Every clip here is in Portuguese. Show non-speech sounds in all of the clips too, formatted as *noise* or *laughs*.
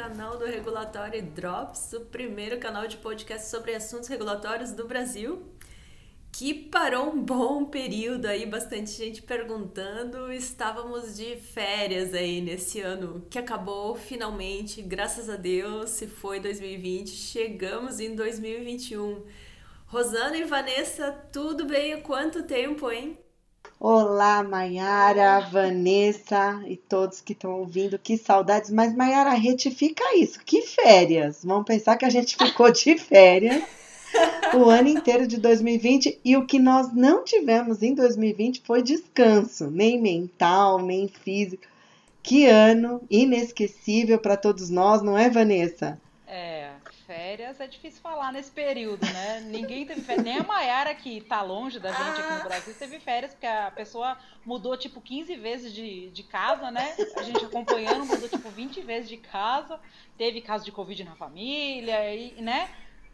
canal do Regulatório Drops, o primeiro canal de podcast sobre assuntos regulatórios do Brasil, que parou um bom período aí, bastante gente perguntando. Estávamos de férias aí nesse ano que acabou finalmente, graças a Deus, se foi 2020, chegamos em 2021. Rosana e Vanessa, tudo bem? Quanto tempo, hein? Olá, Maiara, Vanessa e todos que estão ouvindo, que saudades. Mas, Maiara, retifica isso. Que férias? Vamos pensar que a gente ficou de férias o ano inteiro de 2020 e o que nós não tivemos em 2020 foi descanso, nem mental, nem físico. Que ano inesquecível para todos nós, não é, Vanessa? É, férias é difícil falar nesse período, né? Ninguém teve férias, nem a Mayara, que tá longe da gente aqui no Brasil, teve férias, porque a pessoa mudou tipo 15 vezes de, de casa, né? A gente acompanhando, mudou tipo 20 vezes de casa, teve caso de Covid na família, e, né?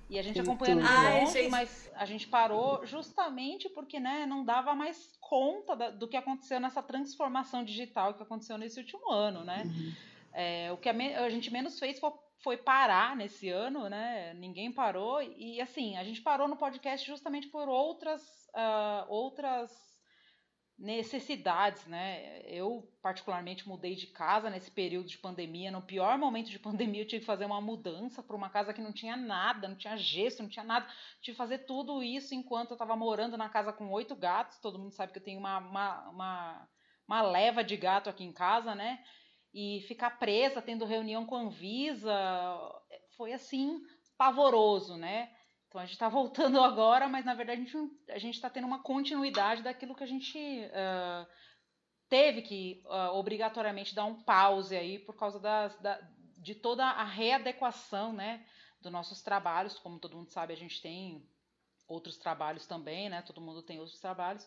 E a gente acompanhando de longe, mas a gente parou justamente porque né, não dava mais conta da, do que aconteceu nessa transformação digital que aconteceu nesse último ano, né? Uhum. É, o que a, a, gente menos fez foi foi parar nesse ano, né? Ninguém parou. E assim, a gente parou no podcast justamente por outras, uh, outras necessidades, né? Eu, particularmente, mudei de casa nesse período de pandemia. No pior momento de *laughs* pandemia, eu tive que fazer uma mudança para uma casa que não tinha nada, não tinha gesso, não tinha nada. Tive que fazer tudo isso enquanto eu estava morando na casa com oito gatos. Todo mundo sabe que eu tenho uma, uma, uma, uma leva de gato aqui em casa, né? E ficar presa tendo reunião com a Anvisa foi assim pavoroso, né? Então a gente está voltando *laughs* agora, mas na verdade a gente está tendo uma continuidade daquilo que a gente uh, teve que uh, obrigatoriamente dar um pause aí por causa das, da, de toda a readequação, né, dos nossos trabalhos. Como todo mundo sabe, a gente tem outros trabalhos também, né? Todo mundo tem outros trabalhos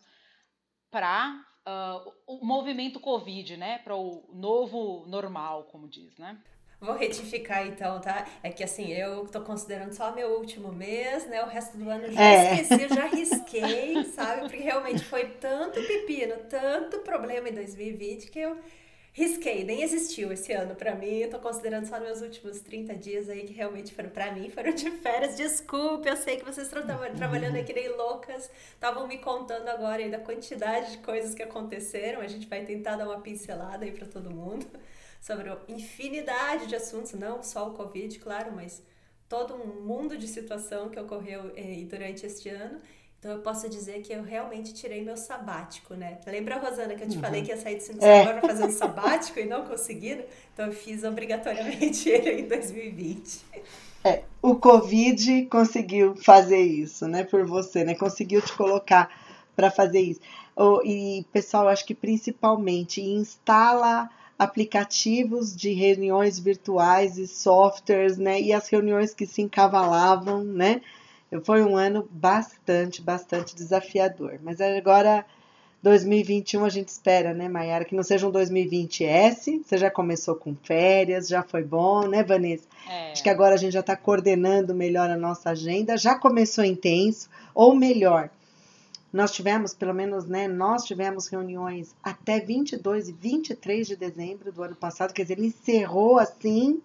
para uh, o movimento Covid, né? Para o novo normal, como diz, né? Vou retificar então, tá? É que assim, eu tô considerando só meu último mês, né? O resto do ano já é. esqueci, eu já risquei, *laughs* sabe? Porque realmente foi tanto pepino, tanto problema em 2020 que eu risquei, nem existiu esse ano para mim. Eu tô considerando só meus últimos 30 dias aí que realmente foram para mim, foram de férias. Desculpe, eu sei que vocês estão trabalhando aqui nem loucas, estavam me contando agora aí da quantidade de coisas que aconteceram. A gente vai tentar dar uma pincelada aí para todo mundo *laughs* sobre infinidade de assuntos, não só o Covid, claro, mas todo um mundo de situação que ocorreu eh, durante este ano. Então eu posso dizer que eu realmente tirei meu sabático, né? Lembra, Rosana, que eu te uhum. falei que ia sair do Cine é. para fazer um sabático e não consegui? Né? Então eu fiz obrigatoriamente *laughs* ele em 2020. É, o Covid conseguiu fazer isso, né, por você, né? Conseguiu te colocar para fazer isso. e, pessoal, acho que principalmente instala aplicativos de reuniões virtuais e softwares, né? E as reuniões que se encavalavam, né? Foi um ano bastante, bastante desafiador. Mas agora, 2021, a gente espera, né, Mayara, que não seja um 2020S. Você já começou com férias, já foi bom, né, Vanessa? É. Acho que agora a gente já está coordenando melhor a nossa agenda. Já começou intenso, ou melhor, nós tivemos, pelo menos, né, nós tivemos reuniões até 22 e 23 de dezembro do ano passado, quer dizer, ele encerrou assim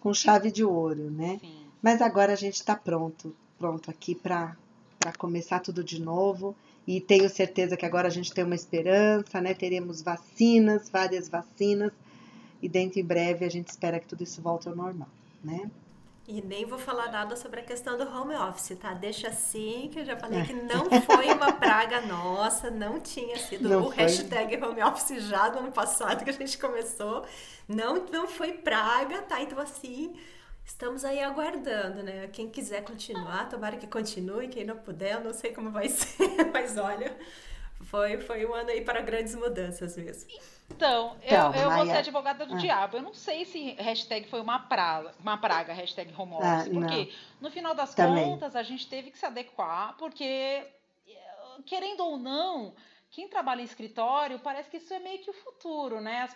com chave de ouro, né? Sim. Mas agora a gente está pronto, pronto aqui para começar tudo de novo. E tenho certeza que agora a gente tem uma esperança, né? Teremos vacinas, várias vacinas, e dentro em breve a gente espera que tudo isso volte ao normal, né? E nem vou falar nada sobre a questão do home office, tá? Deixa assim, que eu já falei que não foi uma praga nossa, não tinha sido não o foi. hashtag home office já do ano passado que a gente começou. Não, não foi praga, tá? Então, assim, Estamos aí aguardando, né? Quem quiser continuar, tomara que continue. Quem não puder, eu não sei como vai *laughs* ser, mas olha, foi, foi um ano aí para grandes mudanças mesmo. Então, eu, então, eu vou ser advogada do ah. diabo. Eu não sei se hashtag foi uma praga, uma praga hashtag home ah, office, ah, porque no final das Também. contas a gente teve que se adequar, porque querendo ou não, quem trabalha em escritório parece que isso é meio que o futuro, né?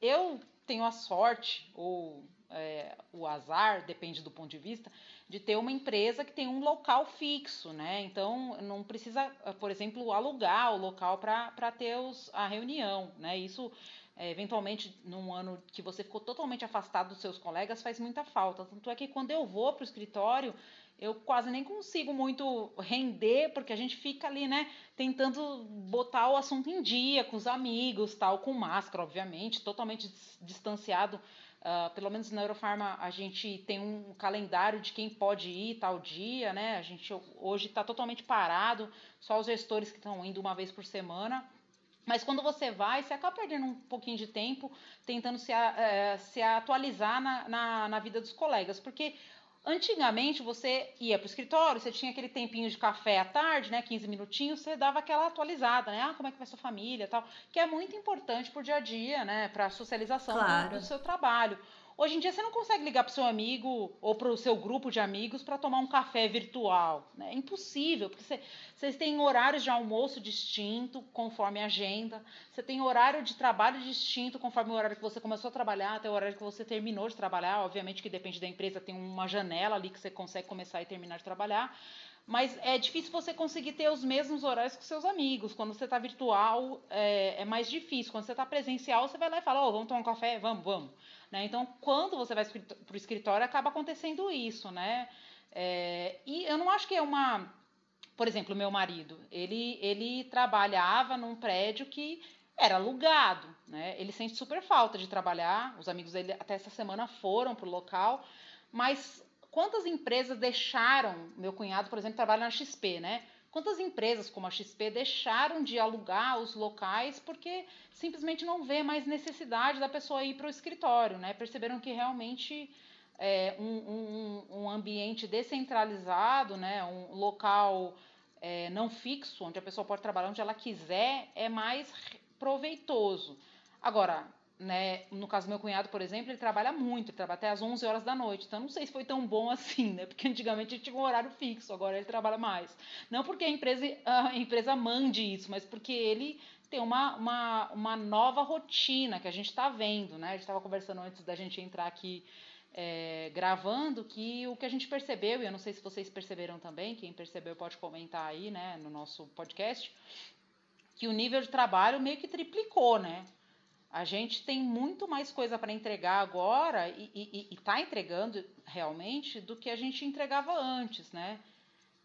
Eu tenho a sorte, ou é, o azar, depende do ponto de vista, de ter uma empresa que tem um local fixo, né? Então não precisa, por exemplo, alugar o local para ter os, a reunião, né? Isso é, eventualmente num ano que você ficou totalmente afastado dos seus colegas, faz muita falta. Tanto é que quando eu vou para o escritório, eu quase nem consigo muito render, porque a gente fica ali, né, tentando botar o assunto em dia com os amigos, tal, com máscara, obviamente, totalmente distanciado. Uh, pelo menos na Eurofarma a gente tem um calendário de quem pode ir tal dia, né? A gente hoje está totalmente parado, só os gestores que estão indo uma vez por semana. Mas quando você vai, você acaba perdendo um pouquinho de tempo tentando se, uh, se atualizar na, na, na vida dos colegas, porque Antigamente você ia para o escritório, você tinha aquele tempinho de café à tarde, né, 15 minutinhos, você dava aquela atualizada, né? Ah, como é que vai sua família, tal, que é muito importante para o dia a dia, né, para a socialização claro. do seu trabalho. Hoje em dia você não consegue ligar para seu amigo ou para o seu grupo de amigos para tomar um café virtual. Né? É impossível, porque você, vocês têm horários de almoço distinto, conforme a agenda. Você tem horário de trabalho distinto, conforme o horário que você começou a trabalhar, até o horário que você terminou de trabalhar. Obviamente que depende da empresa, tem uma janela ali que você consegue começar e terminar de trabalhar. Mas é difícil você conseguir ter os mesmos horários com seus amigos. Quando você está virtual, é, é, mais difícil. Quando você está presencial, você vai lá e fala: oh, vamos tomar um café? Vamos, vamos. Né? Então, quando você vai para o escritório, acaba acontecendo isso, né? É, e eu não acho que é uma... Por exemplo, meu marido, ele, ele trabalhava num prédio que era alugado, né? Ele sente super falta de trabalhar, os amigos dele até essa semana foram para o local, mas quantas empresas deixaram, meu cunhado, por exemplo, trabalha na XP, né? Quantas empresas como a XP deixaram de alugar os locais porque simplesmente não vê mais necessidade da pessoa ir para o escritório, né? Perceberam que realmente é, um, um, um, ambiente descentralizado, né? um local é, não fixo, onde a pessoa pode trabalhar onde ela quiser, é mais proveitoso. Agora, né? No caso do meu cunhado, por exemplo, ele trabalha muito, ele trabalha até às 11 horas da noite. Então, não sei se foi tão bom assim, né? Porque antigamente ele tinha um horário fixo, agora ele trabalha mais. Não porque a empresa, a empresa mande isso, mas porque ele tem uma, uma, uma nova rotina que a gente está vendo, né? A gente estava conversando antes da gente entrar aqui é, gravando que o que a gente percebeu, e eu não sei se vocês perceberam também, quem percebeu pode comentar aí, né, no nosso podcast, que o nível de trabalho meio que triplicou, né? A gente tem muito mais coisa para entregar agora e está entregando realmente do que a gente entregava antes, né?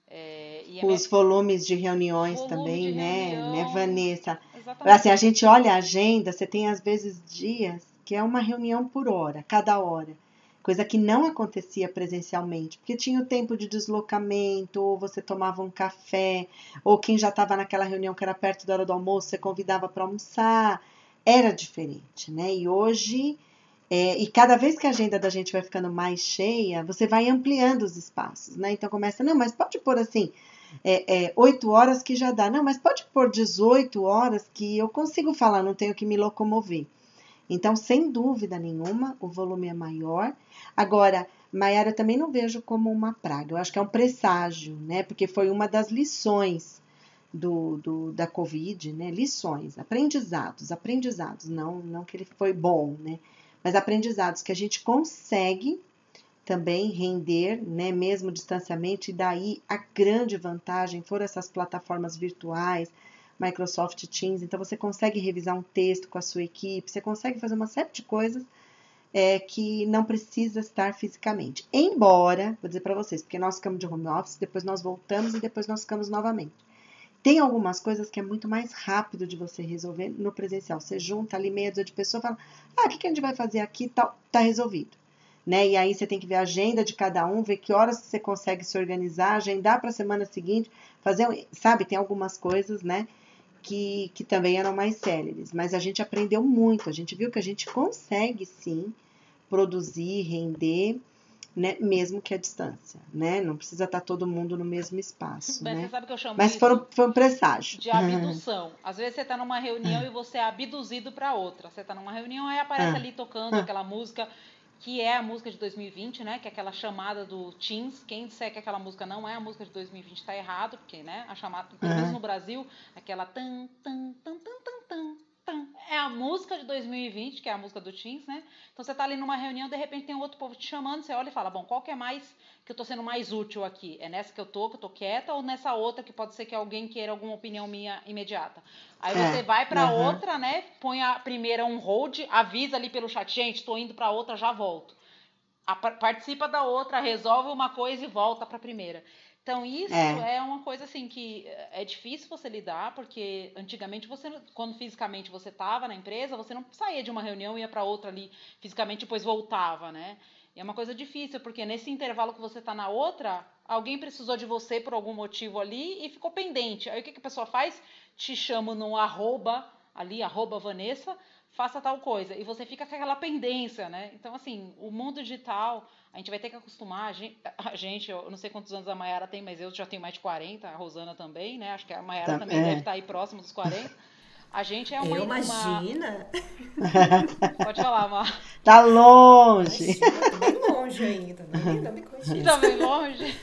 É, Os minha... volumes de reuniões Volume também, de né? Reunião. né, Vanessa? Exatamente. Assim, a gente olha a agenda, você tem às vezes dias que é uma reunião por hora, cada hora. Coisa que não acontecia presencialmente, porque tinha o tempo de deslocamento, ou você tomava um café, ou quem já estava naquela reunião que era perto da hora do almoço, você convidava para almoçar era diferente, né? E hoje, é, e cada vez que a agenda da gente vai ficando mais cheia, você vai ampliando os espaços, né? Então começa, não, mas pode pôr assim, é, é, 8 horas que já dá, não, mas pode pôr 18 horas que eu consigo falar, não tenho que me locomover. Então, sem dúvida nenhuma, o volume é maior. Agora, Maiara, também não vejo como uma praga, eu acho que é um presságio, né? Porque foi uma das lições do, do, da Covid, né? Lições, aprendizados, aprendizados, não, não que ele foi bom, né? Mas aprendizados que a gente consegue também render, né? Mesmo distanciamento, e daí a grande vantagem foram essas plataformas virtuais, Microsoft Teams, então você consegue revisar um texto com a sua equipe, você consegue fazer uma série de coisas é, que não precisa estar fisicamente. Embora, vou dizer para vocês, porque nós ficamos de home office, depois nós voltamos e depois nós ficamos novamente. Tem algumas coisas que é muito mais rápido de você resolver no presencial. Você junta ali meia dúzia de pessoas fala, ah, o que, a gente vai fazer aqui? Tá, tá resolvido. Né? E aí você tem que ver a agenda de cada um, ver que horas você consegue se organizar, agendar para a semana seguinte, fazer, sabe, tem algumas coisas, né, que, que também eram mais céleres. Mas a gente aprendeu muito, a gente viu que a gente consegue sim produzir, render né, mesmo que a distância, né? Não precisa estar todo mundo no mesmo espaço, Mas né? Você sabe que eu chamo Mas foram, foi um presságio. De abdução. Às vezes você está numa reunião e você é abduzido para outra. Você está numa reunião e aparece ah. ali tocando ah. aquela música que é a música de 2020, né? Que é aquela chamada do Teams. Quem disser que aquela música não é a música de 2020 está errado, porque, né? A chamada, pelo menos no Brasil, aquela tan tan tan tan tan tan é a música de 2020, que é a música do Teams, né? Então você tá ali numa reunião, de repente tem um outro povo te chamando, você olha e fala, bom, qual que é mais que eu tô sendo mais útil aqui? É nessa que eu tô, que eu tô quieta, ou nessa outra que pode ser que alguém queira alguma opinião minha imediata? Aí é, você vai para uhum. outra, né? Põe a primeira um hold, avisa ali pelo chat, gente, tô indo para outra, já volto. A, participa da outra, resolve uma coisa e volta para a primeira. Então, isso é. é. uma coisa assim que é difícil você lidar, porque antigamente você, quando fisicamente você estava na empresa, você não saía de uma reunião e ia para outra ali fisicamente, depois voltava, né? E é uma coisa difícil, porque nesse intervalo que você está na outra, alguém precisou de você por algum motivo ali e ficou pendente. Aí o que, que a pessoa faz? Te chama no arroba, ali, arroba Vanessa, faça tal coisa. E você fica com aquela pendência, né? Então, assim, o mundo digital, a gente vai ter que acostumar. A gente, a gente eu não sei quantos anos a Mayara tem, mas eu já tenho mais de 40, a Rosana também, né? Acho que a Mayara tá, também é. deve estar aí próximo dos 40. A gente é uma. Eu imagina! Uma... *laughs* Pode falar, Mar. Tá longe! Imagina, tá bem longe ainda, não me. Tá bem longe?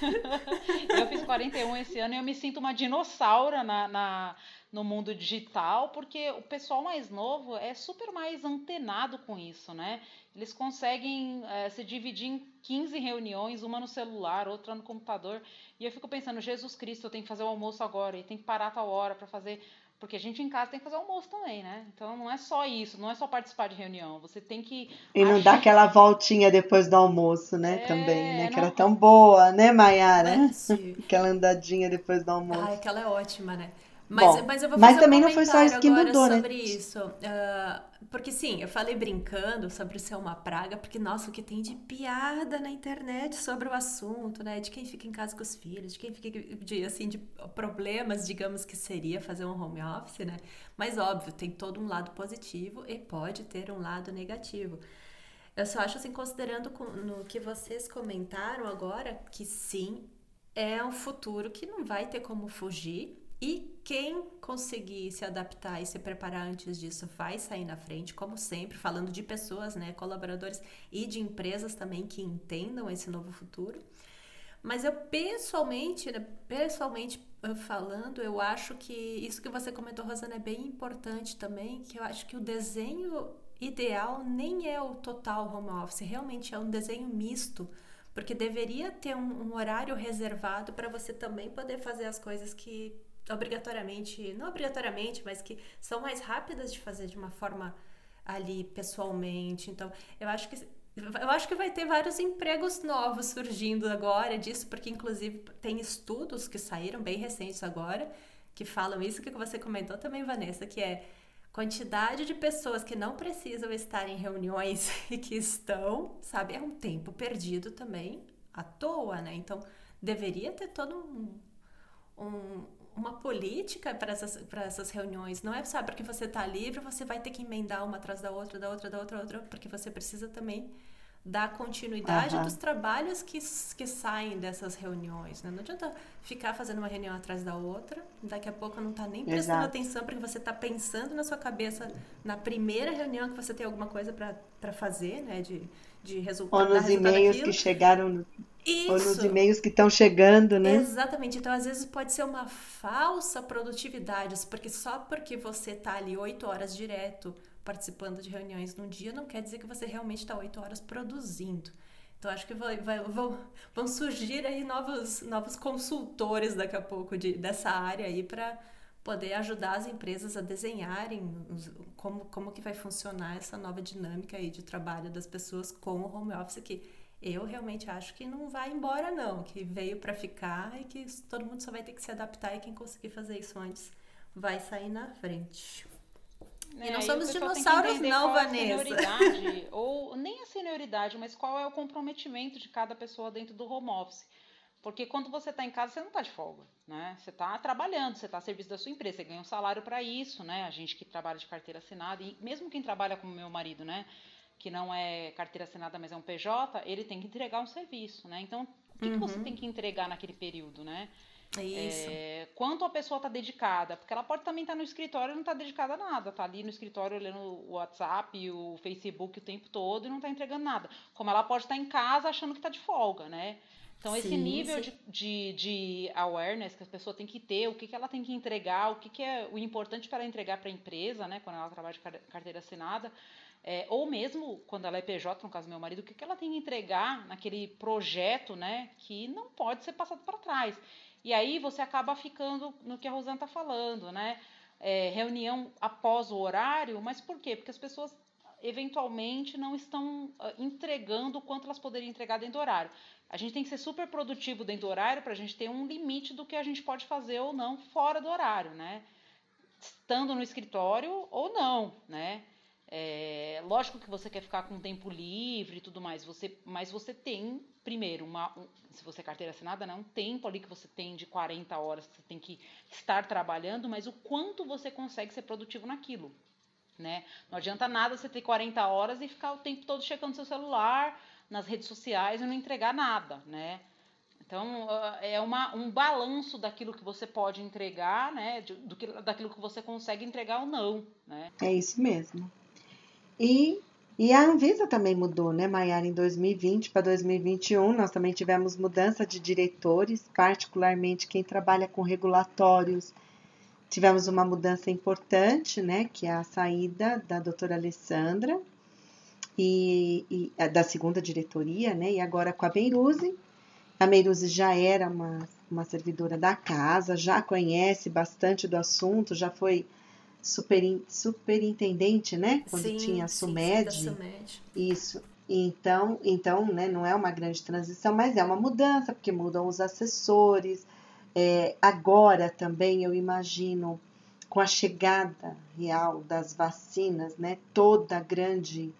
*laughs* eu fiz 41 esse ano e eu me sinto uma dinossauro na, na no mundo digital, porque o pessoal mais novo é super mais antenado com isso, né? Eles conseguem é, se dividir em 15 reuniões, uma no celular, outra no computador. E eu fico pensando, Jesus Cristo, eu tenho que fazer o almoço agora, e tem que parar a tal hora para fazer. Porque a gente em casa tem que fazer almoço também, né? Então não é só isso, não é só participar de reunião. Você tem que. E não dá aquela voltinha depois do almoço, né? É, também, né? Não... Que era tão boa, né, Mayara? *laughs* aquela andadinha depois do almoço. Ah, aquela é ótima, né? Mas, Bom, mas eu vou fazer mas também um não foi só isso que mudou, né? sobre isso. Uh, porque sim, eu falei brincando sobre ser uma praga, porque, nossa, o que tem de piada na internet sobre o assunto, né? De quem fica em casa com os filhos, de quem fica de, assim, de problemas, digamos que seria fazer um home office, né? Mas óbvio, tem todo um lado positivo e pode ter um lado negativo. Eu só acho assim, considerando no que vocês comentaram agora, que sim, é um futuro que não vai ter como fugir e quem conseguir se adaptar e se preparar antes disso vai sair na frente, como sempre, falando de pessoas, né, colaboradores e de empresas também que entendam esse novo futuro. Mas eu pessoalmente, né, pessoalmente falando, eu acho que isso que você comentou, Rosana, é bem importante também, que eu acho que o desenho ideal nem é o total home office, realmente é um desenho misto, porque deveria ter um, um horário reservado para você também poder fazer as coisas que obrigatoriamente, não obrigatoriamente, mas que são mais rápidas de fazer de uma forma ali pessoalmente. Então, eu acho que eu acho que vai ter vários empregos novos surgindo agora disso, porque inclusive tem estudos que saíram bem recentes agora que falam isso que você comentou também, Vanessa, que é quantidade de pessoas que não precisam estar em reuniões *laughs* e que estão, sabe, é um tempo perdido também à toa, né? Então, deveria ter todo um, um, uma política para essas, para essas reuniões. Não é só porque você está livre, você vai ter que emendar uma atrás da outra, da outra, da outra, outra, porque você precisa também dar continuidade uhum. dos trabalhos que, que saem dessas reuniões. Né? Não adianta ficar fazendo uma reunião atrás da outra, daqui a pouco não está nem prestando Exato. atenção, porque você está pensando na sua cabeça na primeira reunião que você tem alguma coisa para fazer, né? de, de resultado. Ou nos e-mails que chegaram isso. Ou nos e-mails que estão chegando, né? Exatamente. Então, às vezes, pode ser uma falsa produtividade, porque só porque você está ali oito horas direto participando de reuniões num dia, não quer dizer que você realmente está oito horas produzindo. Então, acho que vai, vai, vão, vão surgir aí novos, novos consultores daqui a pouco de, dessa área aí para poder ajudar as empresas a desenharem como, como que vai funcionar essa nova dinâmica aí de trabalho das pessoas com o home office que eu realmente acho que não vai embora não, que veio para ficar e que todo mundo só vai ter que se adaptar e quem conseguir fazer isso antes vai sair na frente. É, e não somos dinossauros não, Vanessa. senioridade, ou nem a senioridade, mas qual é o comprometimento de cada pessoa dentro do home office. Porque quando você está em casa, você não está de folga, né? Você está trabalhando, você está a serviço da sua empresa, você ganha um salário para isso, né? A gente que trabalha de carteira assinada, e mesmo quem trabalha como meu marido, né? Que não é carteira assinada, mas é um PJ, ele tem que entregar um serviço, né? Então, o que, uhum. que você uhum. tem que entregar naquele período, né? Isso. É, quanto a pessoa está dedicada, porque ela pode também estar tá no escritório e não está dedicada a nada, está ali no escritório olhando o WhatsApp, o Facebook o tempo todo e não está entregando nada. Como ela pode estar tá em casa achando que está de folga, né? Então, sim, esse nível de, de, de, awareness que a pessoa tem que ter, o que, que ela tem que entregar, o que, que é o importante para ela entregar para a empresa, né, quando ela trabalha de carteira assinada, é, ou mesmo quando ela é PJ, no caso do meu marido, o que, que ela tem que entregar naquele projeto né, que não pode ser passado para trás. E aí você acaba ficando no que a Rosana está falando, né? É, reunião após o horário, mas por quê? Porque as pessoas eventualmente não estão uh, entregando o quanto elas poderiam entregar dentro do horário. A gente tem que ser super produtivo dentro do horário para a gente ter um limite do que a gente pode fazer ou não fora do horário, né? Estando no escritório ou não, né? É, lógico que você quer ficar com tempo livre e tudo mais, você, mas você tem, primeiro, uma, um, se você é carteira assinada, né, um tempo ali que você tem de 40 horas que você tem que estar trabalhando, mas o quanto você consegue ser produtivo naquilo. Né? Não adianta nada você ter 40 horas e ficar o tempo todo checando seu celular, nas redes sociais e não entregar nada, né? Então, ah, é uma, um balanço daquilo que você pode entregar, né? Do que, daquilo que você consegue entregar ou não, né? É isso mesmo. E, e a Anvisa também mudou, né, Maiara? Em 2020 para 2021, nós também tivemos mudança de diretores, particularmente quem trabalha com regulatórios. Tivemos uma mudança importante, né, que é a saída da doutora Alessandra, e, e, é, da segunda diretoria, né? E agora com a Meiruzi. A Meiruzi já era uma, uma servidora da casa, já conhece bastante do assunto, já foi super, superintendente, né? Quando sim, tinha a SUMED. Sim, SUMED. Isso. Então, então né, não é uma grande transição, mas é uma mudança, porque mudam os assessores. É, agora também eu imagino, com a chegada real das vacinas, né, toda a grande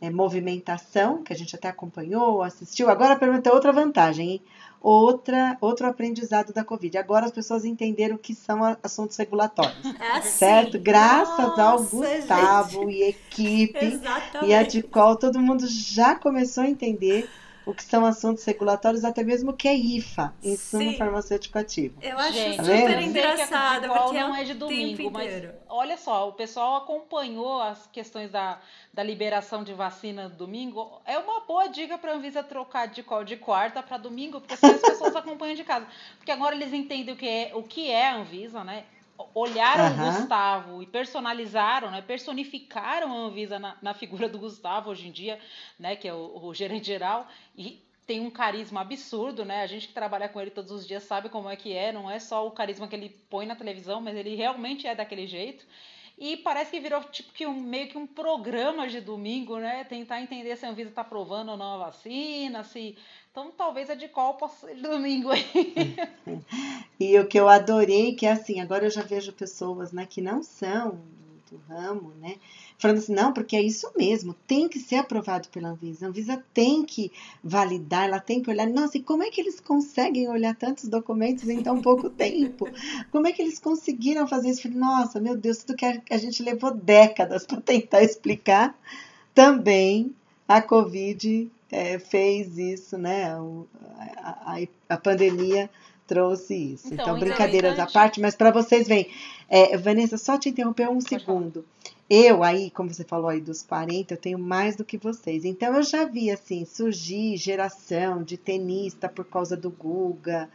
é, movimentação, que a gente até acompanhou, assistiu. Agora a pergunta é outra vantagem, hein? Outra, outro aprendizado da Covid. Agora as pessoas entenderam o que são assuntos regulatórios. *laughs* É assim. certo? Graças Nossa, ao Gustavo gente. e equipe *laughs* Exatamente. e a Dicol, todo mundo já começou a entender o que são assuntos regulatórios, até mesmo o que é IFA, Insumo Sim. Farmacêutico Ativo. Eu acho Gente, tá super engraçado, porque não é de domingo, mas olha só, o pessoal acompanhou as questões da, da liberação de vacina domingo. É uma boa dica para a Anvisa trocar de de quarta para domingo, porque assim as pessoas *laughs* acompanham de casa. Porque agora eles entendem o que é, o que é a Anvisa, né? Olharam uhum. o Gustavo e personalizaram, né, personificaram a Anvisa na, na, figura do Gustavo hoje em dia, né, que é o, o, gerente geral, e tem um carisma absurdo, né? A gente que trabalha com ele todos os dias sabe como é que é, não é só o carisma que ele põe na televisão, mas ele realmente é daquele jeito. E parece que virou tipo que um, meio que um programa de domingo, né? Tentar entender se a Anvisa está aprovando ou não a vacina, se. Então talvez a de qual possa ser domingo aí. *laughs* e o que eu adorei, que é assim, agora eu já vejo pessoas né, que não são do ramo, né? falando assim, não, porque é isso mesmo, tem que ser aprovado pela Anvisa. A Anvisa tem que validar, ela tem que olhar. Nossa, e como é que eles conseguem olhar tantos documentos em tão *laughs* pouco tempo? Como é que eles conseguiram fazer isso? Falei, nossa, meu Deus, tudo que a gente levou décadas para tentar explicar, também a Covid é, fez isso, né? a, a, a pandemia trouxe isso. Então, então brincadeiras à parte, mas para vocês verem, é, Vanessa, só te interromper um Pode segundo. Falar. Eu aí, como você falou aí dos 40, eu tenho mais do que vocês. Então eu já vi assim surgir geração de tenista por causa do Guga,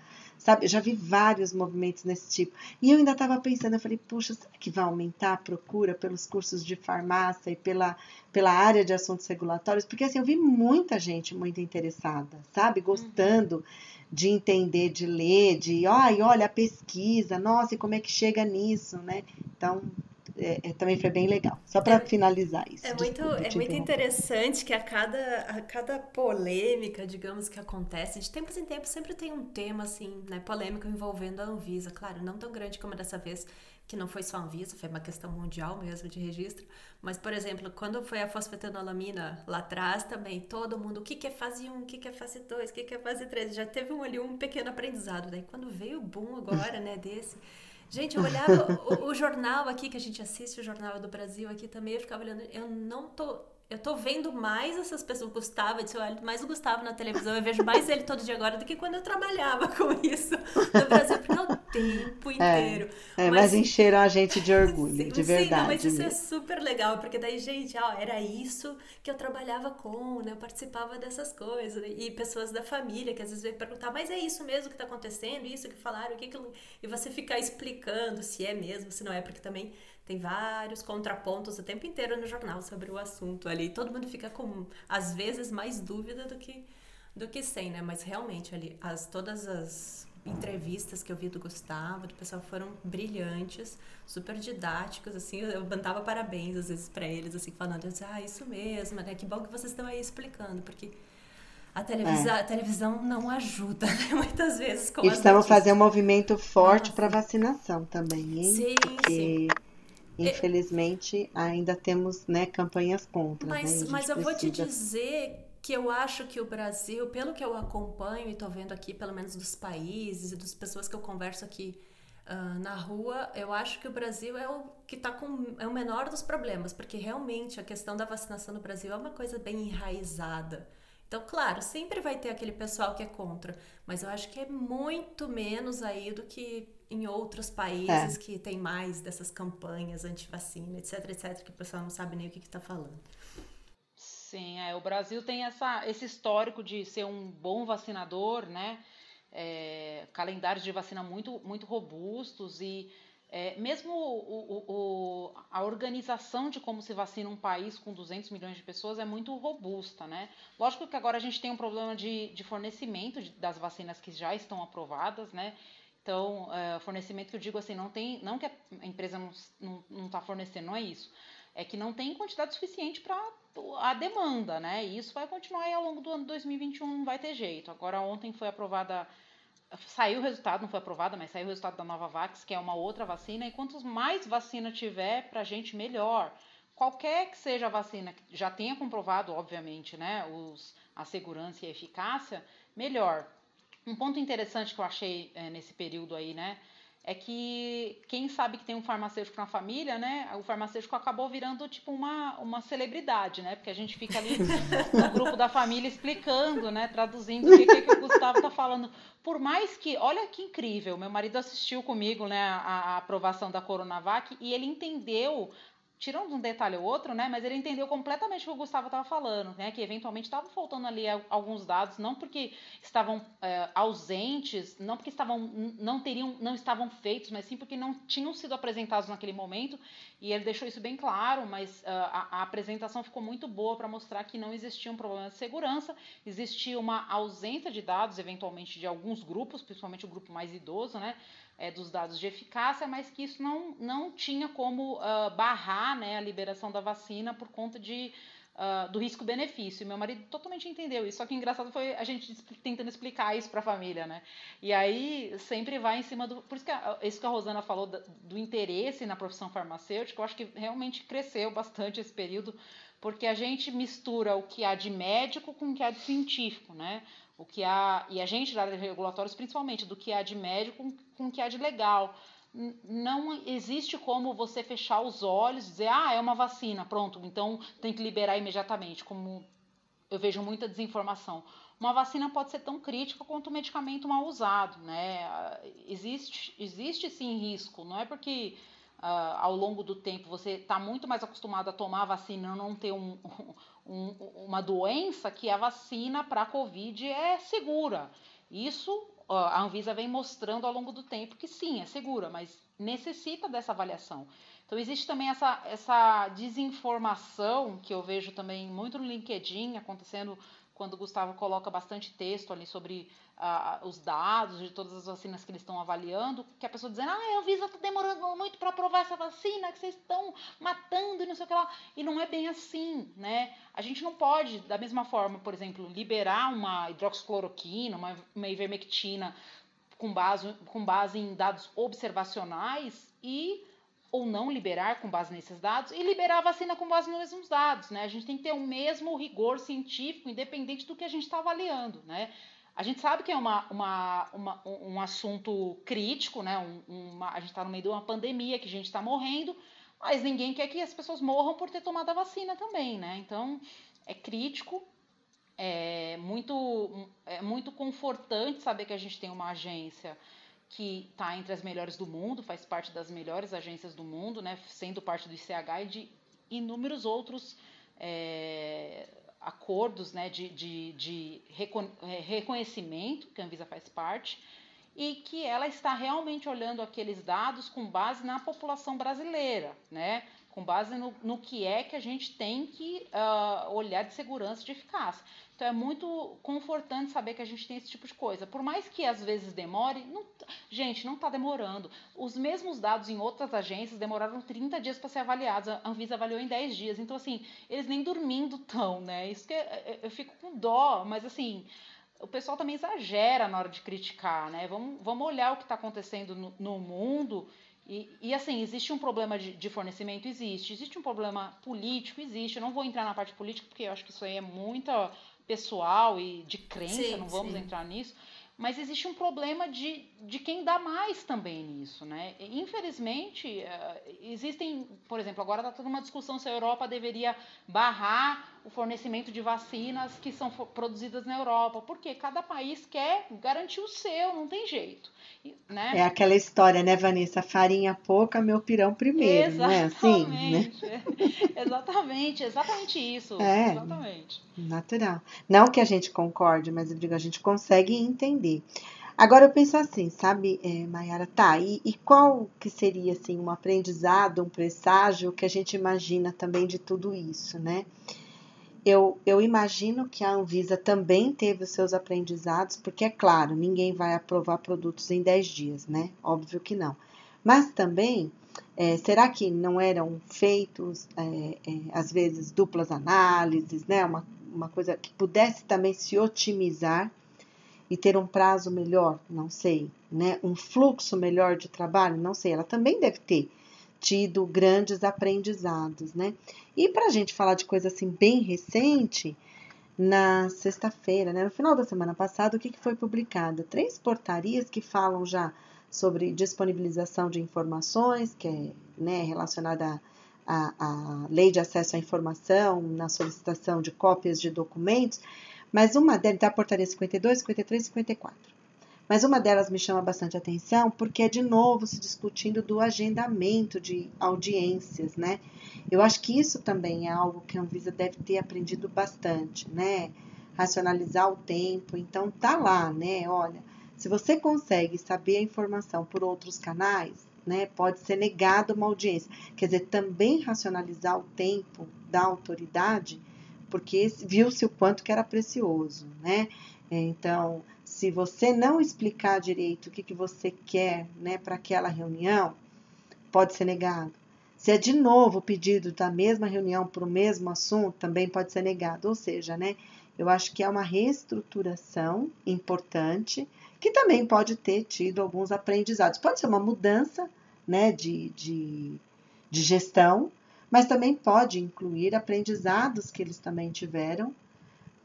sabe? Eu já vi vários movimentos nesse tipo. E eu ainda estava pensando, eu falei, puxa, será que vai aumentar a procura pelos cursos de farmácia e pela, pela área de assuntos regulatórios? Porque assim, eu vi muita gente muito interessada, sabe? Gostando uhum. de entender, de ler, de, ai, olha a pesquisa, nossa, e como é que chega nisso, né? Então, é, é, também foi bem legal. Só para é, finalizar isso. É muito, é muito interessante que a cada, a cada polêmica, digamos, que acontece, de tempos em tempos sempre tem um tema, assim, né, polêmico envolvendo a Anvisa. Claro, não tão grande como dessa vez, que não foi só a Anvisa, foi uma questão mundial mesmo de registro. Mas, por exemplo, quando foi a fosfetanolamina lá atrás também, todo mundo, o que, que é fase 1, o que, que é fase 2, o que, que é fase 3, já teve um, ali um pequeno aprendizado. Daí quando veio o boom agora, né, desse Gente, eu olhava o, o, jornal aqui, que a gente assiste, o Jornal do Brasil aqui também, eu ficava olhando, eu não tô. Eu tô vendo mais essas pessoas, o Gustavo, eu olho mais o Gustavo na televisão, eu vejo mais ele todo dia agora do que quando eu trabalhava com isso no Brasil, porque é o tempo é, inteiro. É, é mas, mas, encheram a gente de orgulho, sim, de verdade. Sim, não, mas isso é mesmo. é super legal, porque daí, gente, ó, era isso que eu trabalhava com, né? Eu participava dessas coisas. E pessoas da família que às vezes vêm perguntar, mas é isso mesmo que tá acontecendo, isso que falaram, o que que... E você ficar explicando se é mesmo, se não é, porque também tem vários contrapontos o tempo inteiro no jornal sobre o assunto ali. Todo mundo fica com, às vezes, mais dúvida do que, do que sem, né? Mas realmente ali, as, todas as entrevistas que eu vi do Gustavo, do pessoal foram brilhantes, super didáticos, assim, eu mandava parabéns às vezes para eles, assim, falando, disse, ah, isso mesmo, né? Que bom que vocês estão aí explicando, porque a televisão, é. a televisão não ajuda, *laughs* né? Muitas vezes com Estamos fazendo um movimento forte para vacinação também, hein? Sim, porque... sim Infelizmente, ainda temos né, campanhas contra. Mas, né? mas eu precisa... vou te dizer que eu acho que o Brasil, pelo que eu acompanho e estou vendo aqui, pelo menos dos países e das pessoas que eu converso aqui uh, na rua, eu acho que o Brasil é o que está com é o menor dos problemas, porque realmente a questão da vacinação no Brasil é uma coisa bem enraizada. Então, claro, sempre vai ter aquele pessoal que é contra, mas eu acho que é muito menos aí do que em outros países é. que tem mais dessas campanhas anti-vacina, etc, etc, que o pessoal não sabe nem o que está falando. Sim, é, o Brasil tem essa, esse histórico de ser um bom vacinador, né? É, calendários de vacina muito, muito robustos e é, mesmo o, o, o, a organização de como se vacina um país com 200 milhões de pessoas é muito robusta, né? Lógico que agora a gente tem um problema de, de fornecimento de, das vacinas que já estão aprovadas, né? Então, é, fornecimento que eu digo assim, não tem, não que a empresa não está fornecendo, não é isso. É que não tem quantidade suficiente para a demanda, né? E isso vai continuar ao longo do ano 2021, não vai ter jeito. Agora, ontem foi aprovada saiu o resultado, não foi aprovada, mas saiu o resultado da Novavax, que é uma outra vacina, e quantos mais vacina tiver para a gente, melhor. Qualquer que seja a vacina que já tenha comprovado, obviamente, né, os, a segurança e a eficácia, melhor. Um ponto interessante que eu achei é, nesse período aí, né, é que quem sabe que tem um farmacêutico na família, né? O farmacêutico acabou virando tipo uma, uma celebridade, né? Porque a gente fica ali *laughs* no grupo da família explicando, né? Traduzindo o que, que, o Gustavo tá falando. Por mais que, olha que incrível, meu marido assistiu comigo, né, a, a aprovação da Coronavac e ele entendeu tirando um detalhe ou outro, né? Mas ele entendeu completamente o que o Gustavo estava falando, né? Que eventualmente estavam faltando ali alguns dados, não porque estavam é, ausentes, não porque estavam, não teriam, não estavam feitos, mas sim porque não tinham sido apresentados naquele momento. E ele deixou isso bem claro, mas uh, a, a, apresentação ficou muito boa para mostrar que não existia um problema de segurança, existia uma ausência de dados, eventualmente de alguns grupos, principalmente o grupo mais idoso, né? É, dos dados de eficácia, mas que isso não, não tinha como uh, barrar né, a liberação da vacina por conta de, uh, do risco-benefício. Meu marido totalmente entendeu isso, só que engraçado foi a gente tentando explicar isso para a família, né? E aí sempre vai em cima do. Por isso que a, isso que a Rosana falou do, do interesse na profissão farmacêutica, eu acho que realmente cresceu bastante esse período, porque a gente mistura o que há de médico com o que há de científico, né? O que há, e a gente da regulatórios principalmente, do que há de médico com, com o que há de legal. Não existe como você fechar os olhos e dizer, ah, é uma vacina, pronto, então tem que liberar imediatamente, como eu vejo muita desinformação. Uma vacina pode ser tão crítica quanto um medicamento mal usado, né? Existe, existe sim risco, não é porque uh, ao longo do tempo você está muito mais acostumado a tomar a vacina não ter um, *laughs* um, uma doença que a vacina para a Covid é segura. Isso uh, a Anvisa vem mostrando ao longo do tempo que sim, é segura, mas necessita dessa avaliação. Então existe também essa, essa desinformação que eu vejo também muito no LinkedIn acontecendo quando o Gustavo coloca bastante texto ali sobre uh, os dados de todas as vacinas que eles estão avaliando, que a pessoa dizendo, ah, a Anvisa está demorando muito para aprovar essa vacina, que vocês estão matando e não sei o que lá. E não é bem assim, né? A gente não pode, da mesma forma, por exemplo, liberar uma hidroxicloroquina, uma, uma ivermectina com base, com base em dados observacionais e ou não liberar com base nesses dados e liberar a vacina com base nos mesmos dados, né? A gente tem que ter o mesmo rigor científico, independente do que a gente está avaliando, né? A gente sabe que é uma, uma, uma um assunto crítico, né? Um, uma, a gente está no meio de uma pandemia, que a gente está morrendo, mas ninguém quer que as pessoas morram por ter tomado a vacina também, né? Então, é crítico, é muito, é muito confortante saber que a gente tem uma agência que está entre as melhores do mundo, faz parte das melhores agências do mundo, né, sendo parte do ICH e de inúmeros outros é, acordos né, de, de, de é, reconhecimento, que a Anvisa faz parte, e que ela está realmente olhando aqueles dados com base na população brasileira, né? com base no, no que é que a gente tem que uh, olhar de segurança de eficácia. Então é muito confortante saber que a gente tem esse tipo de coisa. Por mais que às vezes demore, não, gente, não está demorando. Os mesmos dados em outras agências demoraram 30 dias para ser avaliados. A Anvisa avaliou em 10 dias. Então, assim, eles nem dormindo estão, né? Isso que eu fico com dó, mas assim o pessoal também exagera na hora de criticar, né? Vamos, vamos olhar o que está acontecendo no, no mundo e, e, assim, existe um problema de, de, fornecimento? Existe. Existe um problema político? Existe. Eu não vou entrar na parte política, porque eu acho que isso aí é muito pessoal e de crença, sim, não vamos sim. entrar nisso. Mas existe um problema de, de quem dá mais também nisso, né? Infelizmente, uh, existem, por exemplo, agora está toda uma discussão se a Europa deveria barrar o fornecimento de vacinas que são produzidas na Europa, porque cada país quer garantir o seu, não tem jeito. Né? É aquela história, né, Vanessa? Farinha pouca, meu pirão primeiro, exatamente, não é assim? Né? *laughs* exatamente, exatamente isso. É, exatamente. Natural. Não que a gente concorde, mas eu digo, a gente consegue entender. Agora eu penso assim, sabe, é, Mayara, tá, e, e, qual que seria, assim, um aprendizado, um presságio que a gente imagina também de tudo isso, né? Eu, eu imagino que a Anvisa também teve os seus aprendizados, porque é claro, ninguém vai aprovar produtos em 10 dias, né? Óbvio que não. Mas também, é, será que não eram feitos, é, é, às vezes, duplas análises, né? Uma, uma coisa que pudesse também se otimizar e ter um prazo melhor? Não sei, né? Um fluxo melhor de trabalho? Não sei. Ela também deve ter tido grandes aprendizados, né? E para a gente falar de coisa assim bem recente, na sexta-feira, né, no final da semana passada, o que, que foi publicado? Três portarias que falam já sobre disponibilização de informações, que é né, relacionada à, à lei de acesso à informação, na solicitação de cópias de documentos, mas uma delas, da portaria 52, 53 e 54. Mas uma delas me chama bastante atenção porque é de novo se discutindo do agendamento de audiências, né? Eu acho que isso também é algo que a Anvisa deve ter aprendido bastante, né? Racionalizar o tempo. Então tá lá, né? Olha, se você consegue saber a informação por outros canais, né, pode ser negado uma audiência. Quer dizer, também racionalizar o tempo da autoridade, porque viu-se o quanto que era precioso, né? Então, se você não explicar direito o que, que você quer né, para aquela reunião, pode ser negado. Se é de novo pedido da mesma reunião para o mesmo assunto, também pode ser negado. Ou seja, né, eu acho que é uma reestruturação importante que também pode ter tido alguns aprendizados. Pode ser uma mudança né, de, de, de gestão, mas também pode incluir aprendizados que eles também tiveram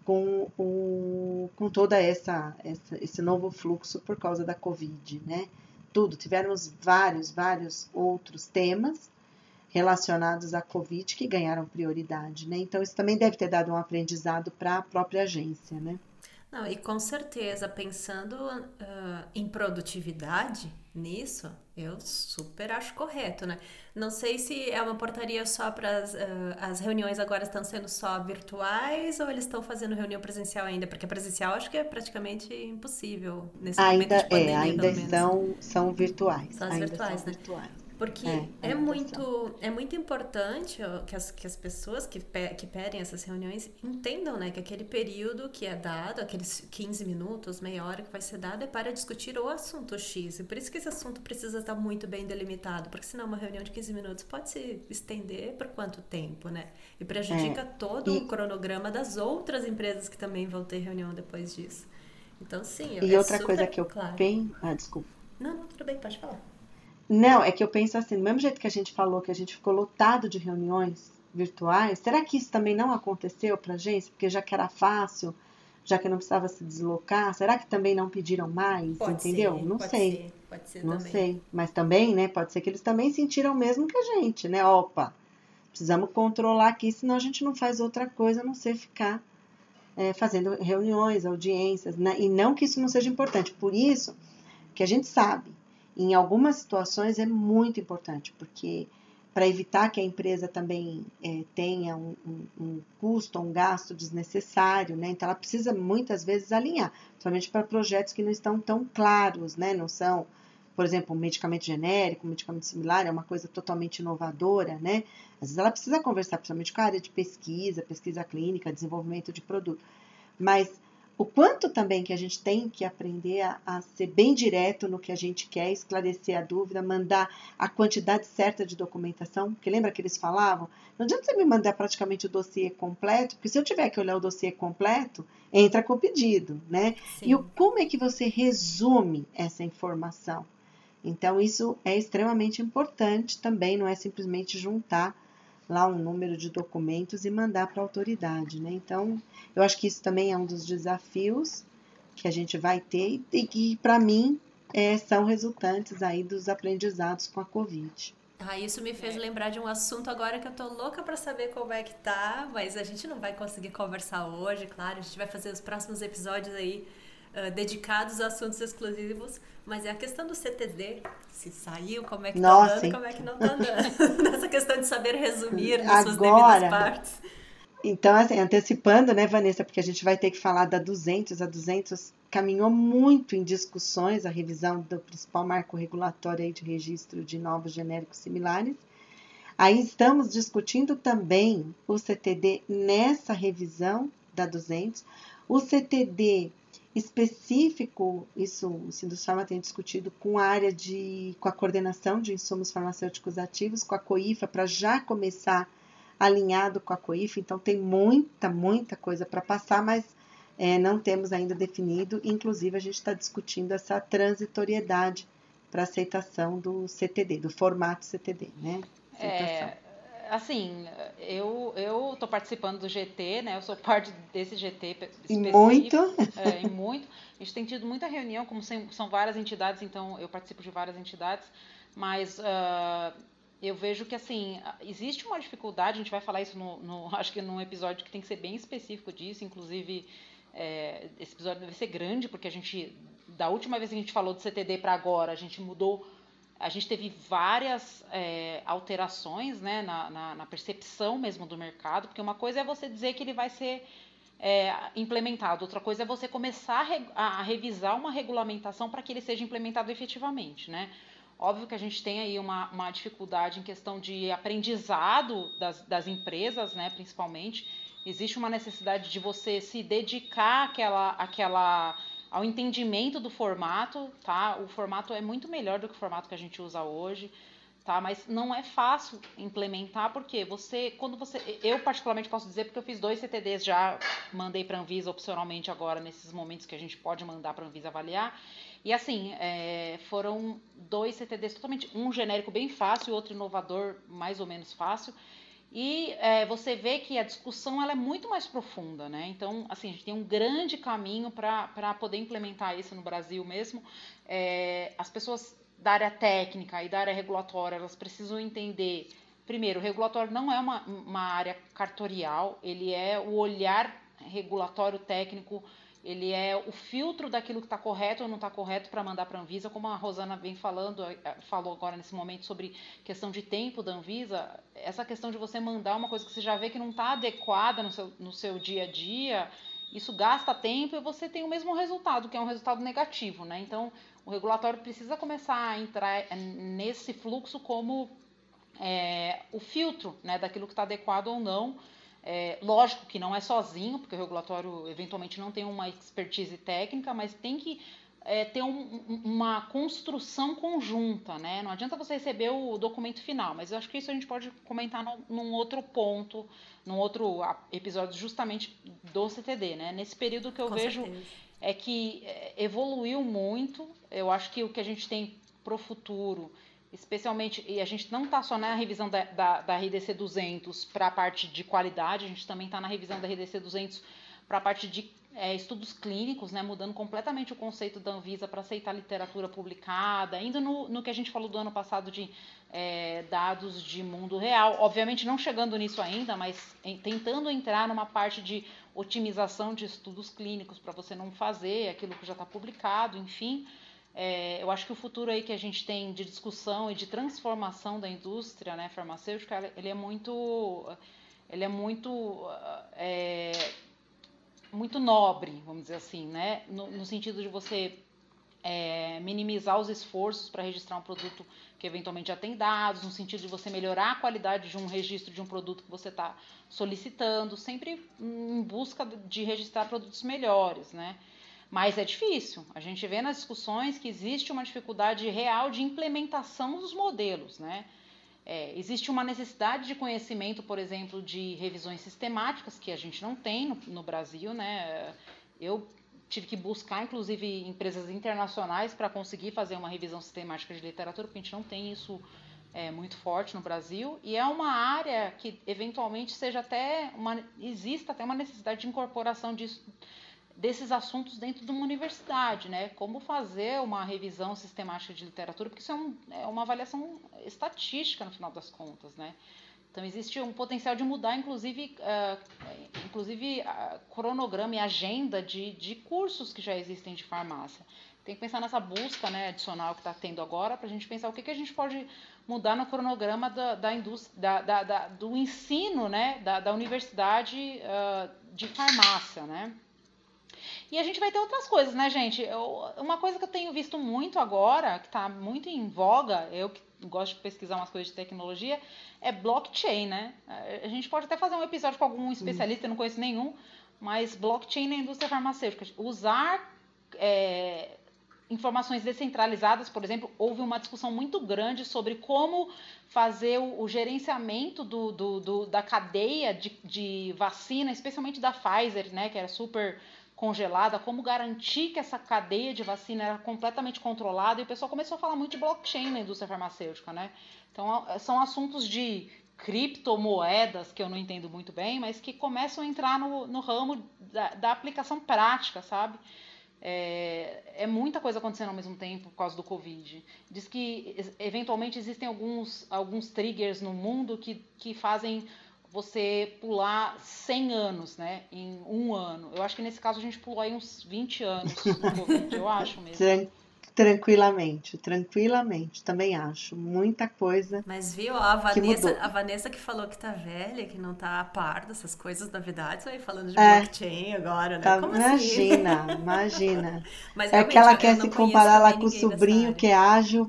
com, o, com toda essa, essa esse novo fluxo por causa da Covid, né? Tudo, tivemos vários, vários outros temas relacionados à Covid que ganharam prioridade, né? Então isso também deve ter dado um aprendizado para a própria agência, né? Não, e com certeza, pensando uh, em produtividade nisso, eu super acho correto, né? Não sei se é uma portaria só para as, uh, as reuniões agora estão sendo só virtuais ou eles estão fazendo reunião presencial ainda, porque presencial acho que é praticamente impossível nesse ainda, momento de é, pandemia, é, ainda estão, são virtuais. São as ainda virtuais, são né? virtuais. Porque é, é muito, é muito importante que as, que as pessoas que, pe, que pedem essas reuniões entendam né, que aquele período que é dado, aqueles 15 minutos, meia hora que vai ser dado, é para discutir o assunto X. E por isso que esse assunto precisa estar muito bem delimitado, porque senão uma reunião de 15 minutos pode se estender por quanto tempo, né? E prejudica é. todo e... o cronograma das outras empresas que também vão ter reunião depois disso. Então, sim, E é outra coisa que eu claro. bem. Ah, desculpa. Não, não, tudo bem, pode falar. Não, é que eu penso assim, do mesmo jeito que a gente falou que a gente ficou lotado de reuniões virtuais, será que isso também não aconteceu para a agência? Porque já que era fácil, já que não precisava se deslocar, será que também não pediram mais? Pode entendeu? Ser, não pode sei. Ser, pode ser não também. sei. Mas também, né? Pode ser que eles também sentiram o mesmo que a gente, né? Opa, precisamos controlar aqui, senão a gente não faz outra coisa a não ser ficar é, fazendo reuniões, audiências, né? e não que isso não seja importante. Por isso que a gente sabe, em algumas situações é muito importante, porque para evitar que a empresa também é, tenha um, um, um, custo, um gasto desnecessário, né? Então ela precisa muitas vezes alinhar, principalmente para projetos que não estão tão claros, né? Não são, por exemplo, um medicamento genérico, um medicamento similar, é uma coisa totalmente inovadora, né? Às vezes ela precisa conversar, principalmente com a área de pesquisa, pesquisa clínica, desenvolvimento de produto. Mas o quanto também que a gente tem que aprender a, a, ser bem direto no que a gente quer, esclarecer a dúvida, mandar a quantidade certa de documentação, porque lembra que eles falavam? Não adianta você me mandar praticamente o dossiê completo, porque se eu tiver que olhar o dossiê completo, entra com o pedido, né? Sim. E o, como é que você resume essa informação? Então, isso é extremamente importante também, não é simplesmente juntar lá um número de documentos e mandar para a autoridade, né? Então, eu acho que isso também é um dos desafios que a gente vai ter e que, para mim, é, são resultantes aí dos aprendizados com a Covid. Ah, isso me fez lembrar de um assunto agora que eu tô louca para saber como é que tá, mas a gente não vai conseguir conversar hoje, claro, a gente vai fazer os próximos episódios aí uh, dedicados a assuntos exclusivos, mas é a questão do CTD, se saiu, como é que tá Nossa, tá andando, como é que não tá andando. *laughs* *laughs* Nessa questão de saber resumir nas suas devidas partes. Então, assim, antecipando, né, Vanessa, porque a gente vai ter que falar da 200, a 200 caminhou muito em discussões a revisão do principal marco regulatório aí de registro de novos genéricos similares. Aí estamos discutindo também o CTD nessa revisão da 200. O CTD específico, isso o Sindusfarma tem discutido com a área de, com a coordenação de insumos farmacêuticos ativos, com a COIFA, para já começar alinhado com a COIFA, então tem muita, muita coisa para passar, mas é, não temos ainda definido, inclusive a gente está discutindo essa transitoriedade para aceitação do CTD, do formato CTD, né? É, assim, eu eu estou participando do GT, né? Eu sou parte desse GT específico. Muito. É, muito. A gente tem tido muita reunião, como são várias entidades, então eu participo de várias entidades, mas uh, eu vejo que assim existe uma dificuldade. A gente vai falar isso no, no *laughs* acho que num episódio que tem que ser bem específico disso, inclusive é, esse episódio deve ser grande porque a gente da última vez que a gente falou do CTD para agora a gente mudou a gente teve várias é, alterações né, na, na, na, percepção mesmo do mercado, porque uma coisa é você dizer que ele vai ser é, implementado, outra coisa é você começar a, re, a revisar uma regulamentação para que ele seja implementado efetivamente. Né? Óbvio que a gente tem aí uma, uma dificuldade em questão de aprendizado das, das empresas, né, principalmente. Existe uma necessidade de você se dedicar àquela, àquela ao entendimento do formato, tá? O formato é muito melhor do que o formato que a gente usa hoje, tá? Mas não é fácil implementar porque você, quando você, eu particularmente posso dizer porque eu fiz dois CTDs já, mandei para Anvisa opcionalmente agora nesses momentos que a gente pode mandar para Anvisa avaliar. E assim, é, foram dois CTDs totalmente, um genérico bem fácil e outro inovador mais ou menos fácil. E é, você vê que a discussão ela é muito mais profunda, né? Então, assim, a gente tem um grande caminho para poder implementar isso no Brasil mesmo. É, as pessoas da área técnica e da área regulatória, elas precisam entender, primeiro, o regulatório não é uma, uma área cartorial, ele é o olhar regulatório técnico ele é o filtro daquilo que está correto ou não está correto para mandar para a Anvisa, como a Rosana vem falando, eh, eh, falou agora nesse momento sobre questão de tempo da Anvisa, essa questão de você mandar uma coisa que você já vê que não está adequada no seu, no seu dia a dia, isso gasta tempo e você tem o mesmo resultado, que é um resultado negativo, né? Então, o regulatório precisa começar a entrar eh, nesse fluxo como é, o filtro, né, daquilo que está adequado ou não, é, lógico que não é sozinho, porque o regulatório eventualmente não tem uma expertise técnica, mas tem que é, ter um, uma construção conjunta, né? Não adianta você receber o documento final, mas eu acho que isso a gente pode comentar no, num outro ponto, num outro episódio justamente do CTD, né? Nesse período que eu Com vejo certeza. é que é, evoluiu muito, eu acho que o que a gente tem para o futuro especialmente, e a gente não está só na revisão da, da, da RDC 200 para a parte de qualidade, a gente também está na revisão da RDC 200 para a parte de é, estudos clínicos, né, mudando completamente o conceito da Anvisa para aceitar literatura publicada, indo no, no que a gente falou do ano passado de é, dados de mundo real, obviamente não chegando nisso ainda, mas em, tentando entrar numa parte de otimização de estudos clínicos para você não fazer aquilo que já está publicado, enfim. É, eu acho que o futuro aí que a gente tem de discussão e de transformação da indústria né, farmacêutica, ele é muito, ele é muito é, muito nobre, vamos dizer assim, né? No, no sentido de você é, minimizar os esforços para registrar um produto que eventualmente já tem dados, no sentido de você melhorar a qualidade de um registro de um produto que você está solicitando, sempre em busca de registrar produtos melhores, né? Mas é difícil. A gente vê nas discussões que existe uma dificuldade real de implementação dos modelos, né? É, existe uma necessidade de conhecimento, por exemplo, de revisões sistemáticas, que a gente não tem no, no Brasil, né? Eu tive que buscar, inclusive, empresas internacionais para conseguir fazer uma revisão sistemática de literatura, porque a gente não tem isso é, muito forte no Brasil. E é uma área que, eventualmente, seja até uma, exista até uma necessidade de incorporação disso desses assuntos dentro de uma universidade, né? Como fazer uma revisão sistemática de literatura, porque isso é, um, é uma avaliação estatística no final das contas, né? Então existe um potencial de mudar, inclusive, uh, inclusive uh, cronograma e agenda de, de cursos que já existem de farmácia. Tem que pensar nessa busca né, adicional que está tendo agora para a gente pensar o que, que a gente pode mudar no cronograma da, da indústria, da, da, da do ensino né, da, da universidade uh, de farmácia, né? E a gente vai ter outras coisas, né, gente? Eu, uma coisa que eu tenho visto muito agora, que está muito em voga, eu que gosto de pesquisar umas coisas de tecnologia, é blockchain, né? A gente pode até fazer um episódio com algum especialista, eu não conheço nenhum, mas blockchain na indústria farmacêutica. Usar é, informações descentralizadas, por exemplo, houve uma discussão muito grande sobre como fazer o, o gerenciamento do, do, do, da cadeia de, de vacina, especialmente da Pfizer, né, que era super congelada, como garantir que essa cadeia de vacina era completamente controlada, e o pessoal começou a falar muito de blockchain na indústria farmacêutica, né? Então, são assuntos de criptomoedas, que eu não entendo muito bem, mas que começam a entrar no, no ramo da, da aplicação prática, sabe? É, é, muita coisa acontecendo ao mesmo tempo por causa do Covid. Diz que eventualmente existem alguns, alguns triggers no mundo que, que fazem você pular 100 anos, né, em um ano. Eu acho que nesse caso a gente pulou aí uns 20 anos no Covid, eu acho mesmo. Tran tranquilamente, tranquilamente, também acho. Muita coisa. Mas viu, a Vanessa, que a Vanessa que falou que tá velha, que não tá a par dessas coisas novidades, aí falando de é, blockchain agora, né? Tá, Como imagina, assim? *laughs* imagina. Mas, é que ela quer se comparar lá com o sobrinho que é ágil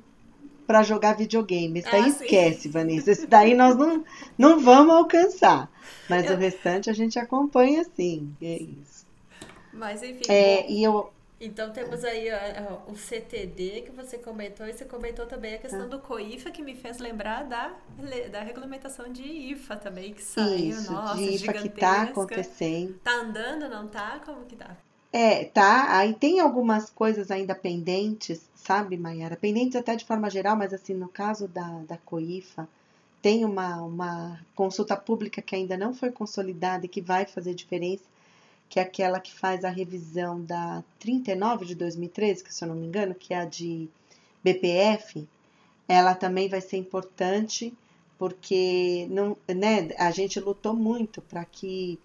para jogar videogame. Isso daí ah, esquece, sim. Vanessa. Isso daí nós não, não vamos alcançar. Mas eu... o restante a gente acompanha sim. É isso. Mas enfim. É, bom, e eu... Então temos aí o CTD que você comentou, e você comentou também a questão ah. do COIFA, que me fez lembrar da, da regulamentação de IFA também, que saiu, Isso, nossa, de IFA que está acontecendo. Tá andando, não tá? Como que tá? É, tá. Aí tem algumas coisas ainda pendentes, sabe, Mayara? Pendentes até de forma geral, mas assim, no caso da, da COIFA, tem uma, uma consulta pública que ainda não foi consolidada e que vai fazer diferença, que é aquela que faz a revisão da 39 de 2013, que se eu não me engano, que é a de BPF. Ela também vai ser importante, porque não, né, a gente lutou muito para que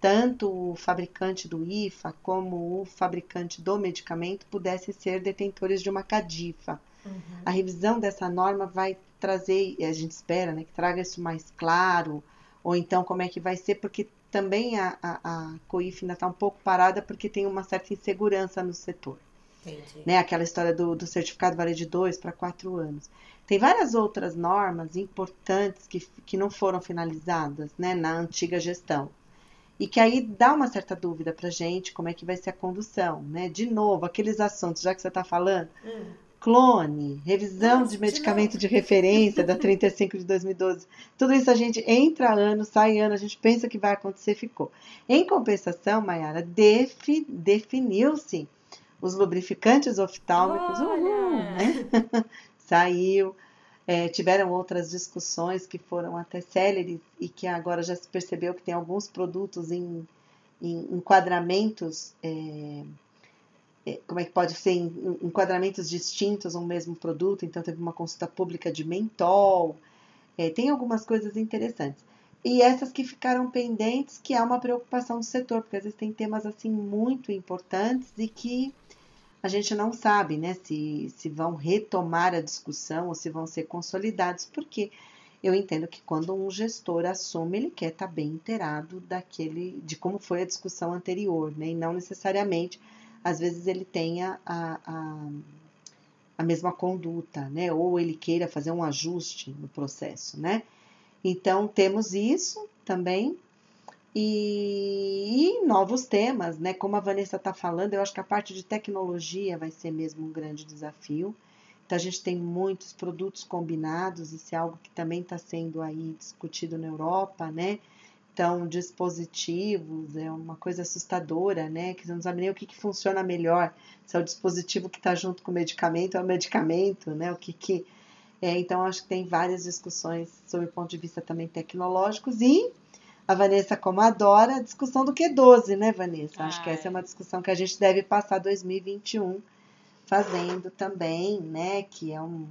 tanto o fabricante do IFA como o fabricante do medicamento pudessem ser detentores de uma CADIFA. Uhum. A revisão dessa norma vai trazer, a gente espera né, que traga isso mais claro, ou então como é que vai ser, porque também a, a, a COIF ainda está um pouco parada porque tem uma certa insegurança no setor. Entendi. Né, aquela história do, do certificado vale de dois para quatro anos. Tem várias outras normas importantes que, que não foram finalizadas né, na antiga gestão e que aí dá uma certa dúvida para gente como é que vai ser a condução, né? De novo, aqueles assuntos, já que você está falando, hum. clone, revisão Nossa, de medicamento de, de referência da 35 de 2012, tudo isso a gente entra ano, sai ano, a gente pensa que vai acontecer, ficou. Em compensação, Mayara, defi, definiu-se os lubrificantes oftálmicos, uhul, né? *laughs* Saiu. É, tiveram outras discussões que foram até céleres e que agora já se percebeu que tem alguns produtos em, enquadramentos, é, é, como é que pode ser enquadramentos distintos um mesmo produto, então teve uma consulta pública de mentol, é, tem algumas coisas interessantes. E essas que ficaram pendentes, que é uma preocupação do setor, porque às vezes tem temas assim muito importantes e que a gente não sabe né, se, se vão retomar a discussão ou se vão ser consolidados, porque eu entendo que quando um gestor assume, ele quer estar tá bem inteirado daquele, de como foi a discussão anterior, né? E não necessariamente, às vezes ele tenha a, a, a mesma conduta, né? Ou ele queira fazer um ajuste no processo, né? Então temos isso também. E, novos temas, né? Como a Vanessa está falando, eu acho que a parte de tecnologia vai ser mesmo um grande desafio. Então, a gente tem muitos produtos combinados, isso é algo que também está sendo aí discutido na Europa, né? Então, dispositivos, é uma coisa assustadora, né? Que você não sabe nem o que, que funciona melhor, se é o dispositivo que está junto com o medicamento é o medicamento, né? O que que... É, então, acho que tem várias discussões sobre o ponto de vista também tecnológicos e a Vanessa, como adora, a discussão do Q12, né, Vanessa? Acho que essa é uma discussão que a gente deve passar 2021 fazendo também, né? Que é um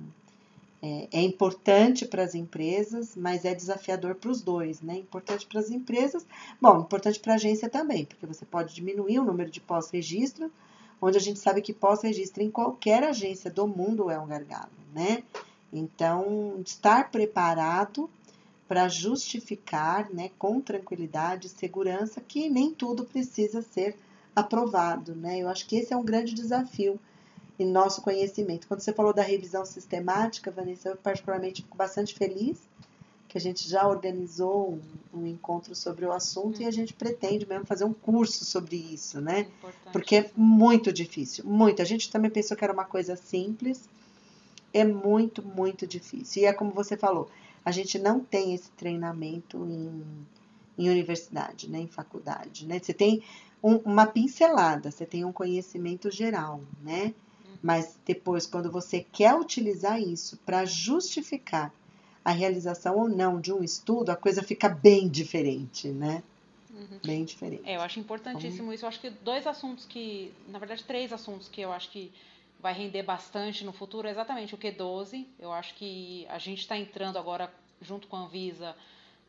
é, é importante para as empresas, mas é desafiador para os dois, né? Importante para as empresas, bom, importante para a agência também, porque você pode diminuir o número de pós-registro, onde a gente sabe que pós-registro em qualquer agência do mundo é um gargalo, né? Então, estar preparado para justificar, né, com tranquilidade, segurança, que nem tudo precisa ser aprovado, né? Eu acho que esse é um grande desafio e nosso conhecimento. Quando você falou da revisão sistemática, Vanessa, eu particularmente fico bastante feliz que a gente já organizou um, um encontro sobre o assunto e a gente pretende mesmo fazer um curso sobre isso, né? Importante. Porque é muito difícil, muito. A gente também pensou que era uma coisa simples, é muito, muito difícil. E é como você falou, a gente não tem esse treinamento em, em universidade, né, em faculdade, né? Você tem um, uma pincelada, você tem um conhecimento geral, né? Mas depois, quando você quer utilizar isso para justificar a realização ou não de um estudo, a coisa fica bem diferente, né? Uhum. Bem diferente. É, eu acho importantíssimo isso. Eu acho que dois assuntos que, na verdade, três assuntos que eu acho que vai render bastante no futuro é exatamente o Q12. Eu acho que a gente está entrando agora junto com a Anvisa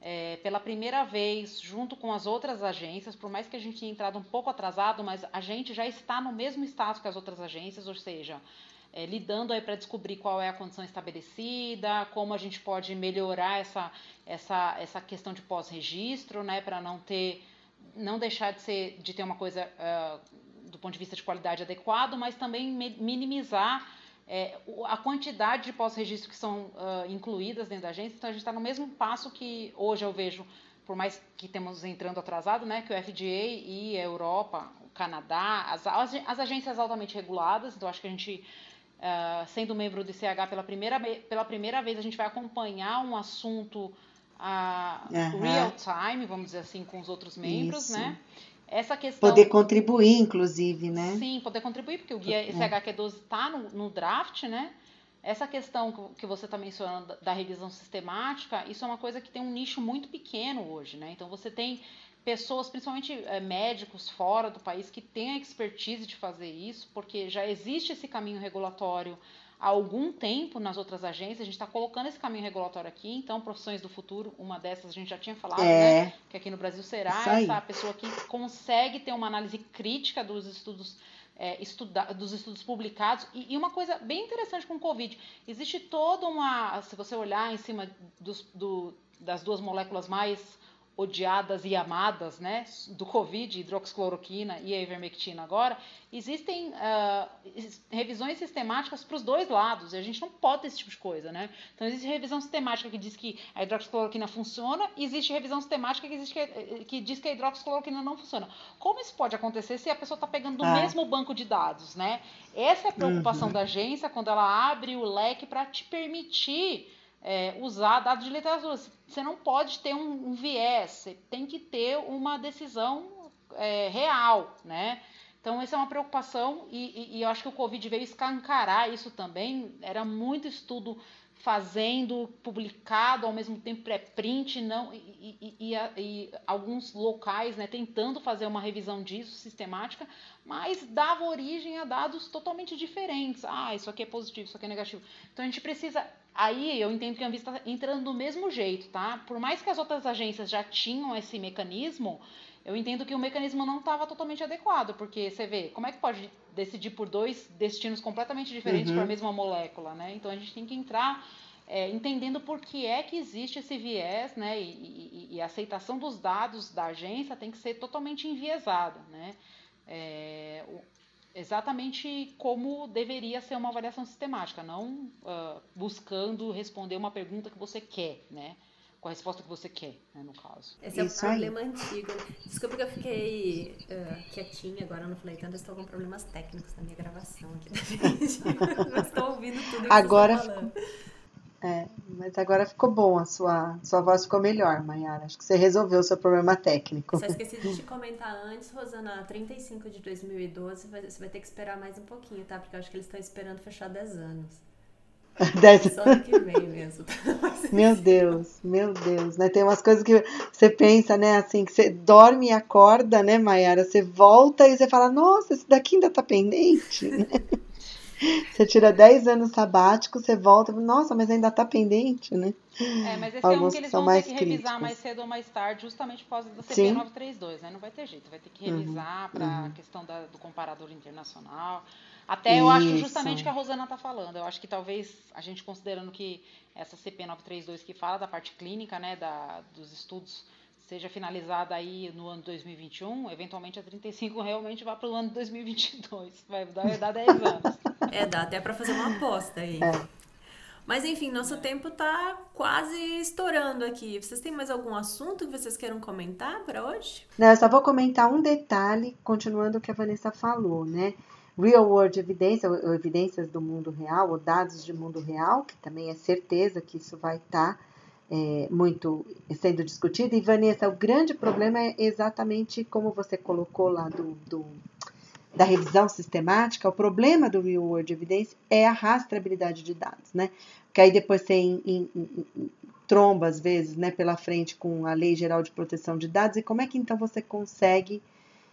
é, pela primeira vez, junto com as outras agências, por mais que a gente tenha entrado um pouco atrasado, mas a gente já está no mesmo status que as outras agências, ou seja, é, lidando aí para descobrir qual é a condição estabelecida, como a gente pode melhorar essa, essa, essa questão de pós-registro, né, para não ter, não deixar de ser, de ter uma coisa uh, do ponto de vista de qualidade adequado, mas também minimizar é, a quantidade de pós-registro que são uh, incluídas dentro da agência, então a gente está no mesmo passo que hoje eu vejo, por mais que temos entrando atrasado, né, que o FDA e a Europa, o Canadá, as, as agências altamente reguladas, então acho que a gente, uh, sendo membro do ICH pela primeira, pela primeira vez, a gente vai acompanhar um assunto uh, uhum. real time, vamos dizer assim, com os outros membros, Isso. né? Essa questão. Poder contribuir, inclusive, né? Sim, poder contribuir, porque o guia é. SHQ12 está no, no, draft, né? Essa questão que você está mencionando da revisão sistemática, isso é uma coisa que tem um nicho muito pequeno hoje, né? Então você tem pessoas, principalmente é, médicos fora do país, que têm a expertise de fazer isso, porque já existe esse caminho regulatório há algum tempo nas outras agências, a gente está colocando esse caminho regulatório aqui, então profissões do futuro, uma dessas a gente já tinha falado, é. né? Que aqui no Brasil será essa pessoa que consegue ter uma análise crítica dos estudos é, estuda, dos estudos publicados. E, e, uma coisa bem interessante com o Covid, existe toda uma. Se você olhar em cima dos, do, das duas moléculas mais odiadas e amadas, né, do Covid, hidroxicloroquina e a ivermectina agora, existem uh, revisões sistemáticas para os dois lados, e a gente não pode ter esse tipo de coisa, né? Então existe revisão sistemática que diz que a hidroxicloroquina funciona, e existe revisão sistemática que, existe que, que, diz que a hidroxicloroquina não funciona. Como isso pode acontecer se a pessoa está pegando do ah. mesmo banco de dados, né? Essa é a preocupação uhum. da agência quando ela abre o leque para te permitir é, usar dados de literatura. Você não pode ter um, um viés, você tem que ter uma decisão é, real, né? Então, essa é uma preocupação e, e, e, eu acho que o Covid veio escancarar isso também. Era muito estudo fazendo publicado ao mesmo tempo pré-print e, e, e, e, alguns locais né, tentando fazer uma revisão disso sistemática mas dava origem a dados totalmente diferentes ah isso aqui é positivo isso aqui é negativo então a gente precisa aí eu entendo que a Anvisa está entrando do mesmo jeito tá por mais que as outras agências já tinham esse mecanismo eu entendo que o mecanismo não estava totalmente adequado, porque você vê, como é que pode decidir por dois destinos completamente diferentes uhum. para a mesma molécula, né? Então a gente tem que entrar é, entendendo por que é que existe esse viés, né? E, e, e, a aceitação dos dados da agência tem que ser totalmente enviesada, né? É, exatamente como deveria ser uma avaliação sistemática, não uh, buscando responder uma pergunta que você quer, né? com a resposta que você quer, né, no caso. Esse é o problema aí. antigo. Desculpa que eu fiquei uh, quietinha agora, não falei tanto, eu estou com problemas técnicos na minha gravação aqui. *laughs* Mas estou ouvindo tudo que agora você está falando. É, mas agora ficou bom, a sua, sua voz ficou melhor, Mayara. Acho que você resolveu o seu problema técnico. Só esqueci de te comentar antes, Rosana, 35 de 2012, você vai ter que esperar mais um pouquinho, tá? Porque eu acho que eles estão esperando fechar 10 anos. *laughs* Dez... Só ano que vem mesmo. *laughs* meu Deus, meu Deus, né? Tem umas coisas que você pensa, né? Assim, que você dorme e acorda, né, Mayara? Você volta e você fala, nossa, esse daqui ainda tá pendente, né? *laughs* *laughs* Você tira 10 anos sabático, você volta, nossa, mas ainda tá pendente, né? É, mas esse Alguns é um que eles vão ter que críticos. revisar mais cedo ou mais tarde, justamente por causa da CP 932, né? Não vai ter jeito, vai ter que uhum, revisar uhum, para a uhum. questão da, do comparador internacional. Até eu acho justamente o que a Rosana está falando. Eu acho que talvez a gente considerando que essa CP 932 que fala da parte clínica, né, da, dos estudos, seja finalizada aí no ano 2021, eventualmente a 35 *laughs* realmente vá para o ano 2022. Vai dar, dar 10 anos. É, dá até para fazer uma aposta aí. É. Mas enfim, nosso tempo está quase estourando aqui. Vocês têm mais algum assunto que vocês queiram comentar para hoje? Não, eu só vou comentar um detalhe, continuando o que a Vanessa falou, né? real world evidence, ou evidências do mundo real, ou dados de mundo real, que também é certeza que isso vai estar tá, é, muito sendo discutido. E Vanessa, o grande problema é exatamente como você colocou lá do, do da revisão sistemática, o problema do real world evidence é a rastreabilidade de dados, né? Que aí depois tem em, em, em, tromba, às vezes, né, pela frente com a Lei Geral de Proteção de Dados, e como é que então você consegue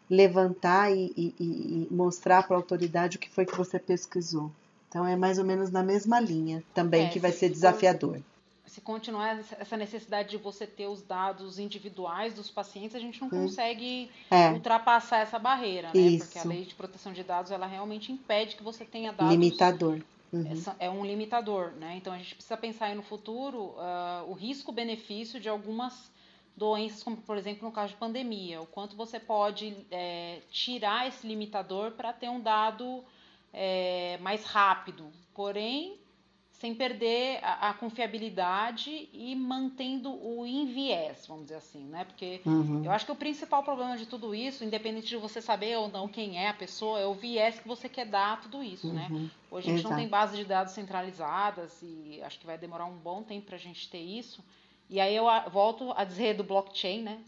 levantar e, e, e mostrar para a autoridade o que foi que você pesquisou. Então é mais ou menos na mesma linha também é, que vai ser desafiador. Se continuar essa necessidade de você ter os dados individuais dos pacientes, a gente não hum. consegue é. ultrapassar essa barreira, né? Isso. Porque a lei de proteção de dados ela realmente impede que você tenha dados. Limitador. Uhum. É, é um limitador, né? Então a gente precisa pensar aí no futuro uh, o risco-benefício de algumas doenças, como por exemplo no caso de pandemia, o quanto você pode é, tirar esse limitador para ter um dado é, mais rápido, porém sem perder a, a, confiabilidade e mantendo o enviés, vamos dizer assim, né? Porque uhum. eu acho que o principal problema de tudo isso, independente de você saber ou não quem é a pessoa, é o viés que você quer dar a tudo isso, né? uhum. né? Hoje a gente Exato. não tem base de dados centralizadas e acho que vai demorar um bom tempo para a gente ter isso. E aí eu volto a dizer do blockchain, né?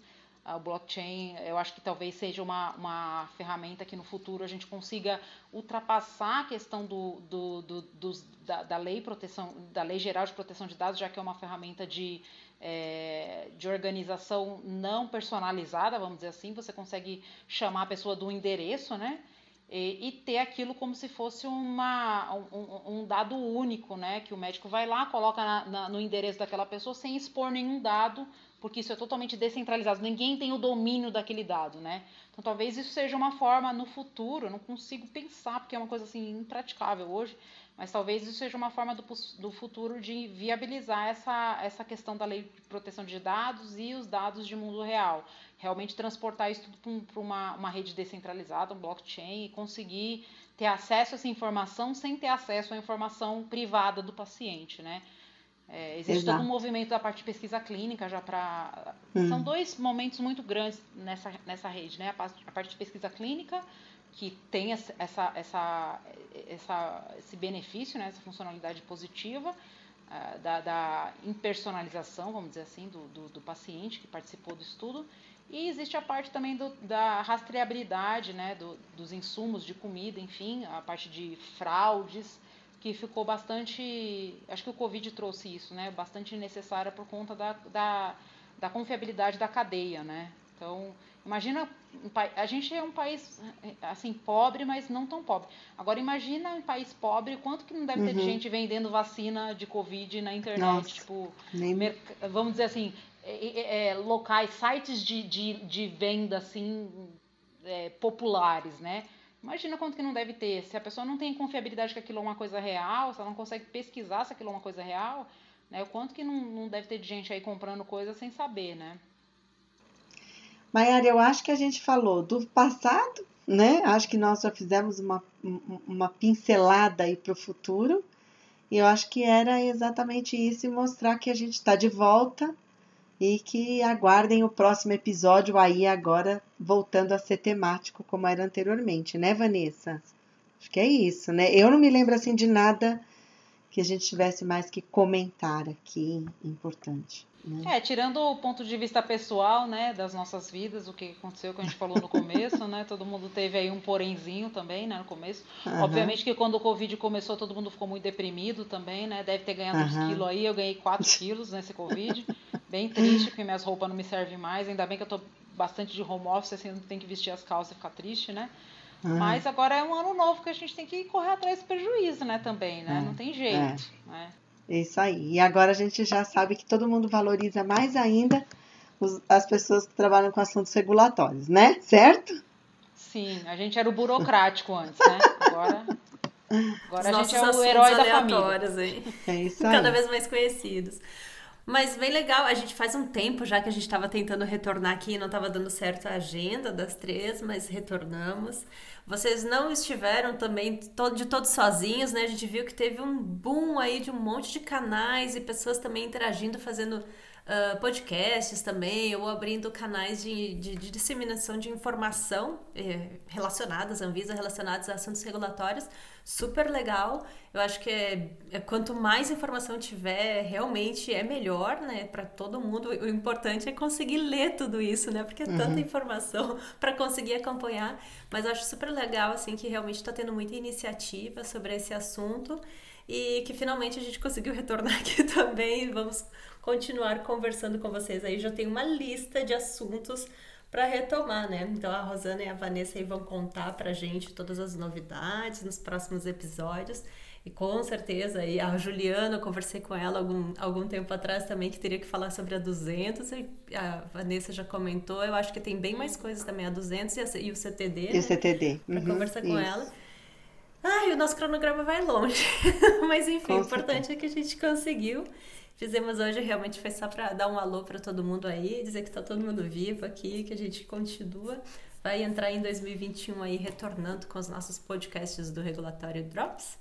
O blockchain, eu acho que talvez seja uma, uma ferramenta que no futuro a gente consiga ultrapassar a questão do, do, do da, da, lei proteção, da lei geral de proteção de dados, já que é uma ferramenta de, é, de organização não personalizada, vamos dizer assim. Você consegue chamar a pessoa do endereço, né? E, e, ter aquilo como se fosse uma, um, um, dado único, né? Que o médico vai lá, coloca na, na, no endereço daquela pessoa sem expor nenhum dado, porque isso é totalmente descentralizado. Ninguém tem o domínio daquele dado, né? Então talvez isso seja uma forma no futuro, não consigo pensar, porque é uma coisa assim impraticável hoje, mas talvez isso seja uma forma do, do futuro de viabilizar essa, essa questão da lei de proteção de dados e os dados de mundo real realmente transportar isso tudo para uma, uma rede descentralizada, um blockchain, e conseguir ter acesso a essa informação sem ter acesso à informação privada do paciente, né? É, existe Exato. todo um movimento da parte de pesquisa clínica já para. Hum. São dois momentos muito grandes nessa, nessa rede, né? A parte, a parte de pesquisa clínica, que tem essa, essa, essa, esse benefício, né? essa funcionalidade positiva, uh, da, da impersonalização, vamos dizer assim, do, do, do paciente que participou do estudo, e existe a parte também do, da rastreabilidade né, do, dos insumos de comida, enfim, a parte de fraudes, que ficou bastante. Acho que o Covid trouxe isso, né? Bastante necessária por conta da, da, da confiabilidade da cadeia, né? Então, imagina, a gente é um país assim pobre, mas não tão pobre. Agora imagina um país pobre, quanto que não deve ter uhum. de gente vendendo vacina de Covid na internet, Nossa, tipo, nem... vamos dizer assim, é, é, é, locais, sites de, de, de venda assim é, populares, né? Imagina quanto que não deve ter. Se a pessoa não tem confiabilidade que aquilo é uma coisa real, se ela não consegue pesquisar se aquilo é uma coisa real, né? O quanto que não, não deve ter de gente aí comprando coisa sem saber, né? Maiara, eu acho que a gente falou do passado, né? Acho que nós já fizemos uma, uma pincelada aí para o futuro. E eu acho que era exatamente isso mostrar que a gente está de volta e que aguardem o próximo episódio aí agora voltando a ser temático como era anteriormente, né, Vanessa? Acho que é isso, né? Eu não me lembro assim de nada que a gente tivesse mais que comentar aqui importante. Né? É, tirando o ponto de vista pessoal, né, das nossas vidas, o que aconteceu que a gente falou no começo, né, todo mundo teve aí um porenzinho também, né, no começo. Uhum. Obviamente que quando o Covid começou, todo mundo ficou muito deprimido também, né, deve ter ganhado uhum. uns quilos aí, eu ganhei 4 quilos nesse Covid, bem triste, porque minhas roupas não me servem mais, ainda bem que eu tô bastante de home office, assim, não tem que vestir as calças e ficar triste, né. Uhum. Mas agora é um ano novo que a gente tem que correr atrás desse prejuízo, né, também, né, é. não tem jeito, é. né. Isso aí. E agora a gente já sabe que todo mundo valoriza mais ainda os, as pessoas que trabalham com assuntos regulatórios, né? Certo? Sim, a gente era o burocrático antes, né? Agora, agora a gente é o herói da família. Hein? É isso aí. Cada vez mais conhecidos. Mas bem legal, a gente faz um tempo já que a gente estava tentando retornar aqui, não estava dando certo a agenda das três, mas retornamos. Vocês não estiveram também de todos sozinhos, né? A gente viu que teve um boom aí de um monte de canais e pessoas também interagindo, fazendo uh, podcasts também, ou abrindo canais de, de, de disseminação de informação eh, relacionadas, Anvisa, relacionadas a assuntos regulatórios. Super legal. Eu acho que é, é quanto mais informação tiver, realmente é melhor, né, para todo mundo. O importante é conseguir ler tudo isso, né, porque é tanta uhum. informação *laughs* para conseguir acompanhar. Mas eu acho super legal, assim, que realmente está tendo muita iniciativa sobre esse assunto e que finalmente a gente conseguiu retornar aqui *laughs* também. Vamos continuar conversando com vocês aí. Já tem uma lista de assuntos para retomar, né? Então a Rosana e a Vanessa aí vão contar pra gente todas as novidades nos próximos episódios. E com certeza aí a Juliana, eu conversei com ela algum, algum tempo atrás também que teria que falar sobre a 200 e a Vanessa já comentou, eu acho que tem bem mais coisas também a 200 e, a, e o CTD, E né? o CTD. Uhum, para conversar com ela. Ai, o nosso cronograma vai longe. *laughs* Mas enfim, o importante é que a gente conseguiu fizemos hoje realmente foi só para dar um alô para todo mundo aí, dizer que está todo mundo vivo aqui, que a gente continua. Vai entrar em 2021 aí retornando com os nossos podcasts do Regulatório Drops.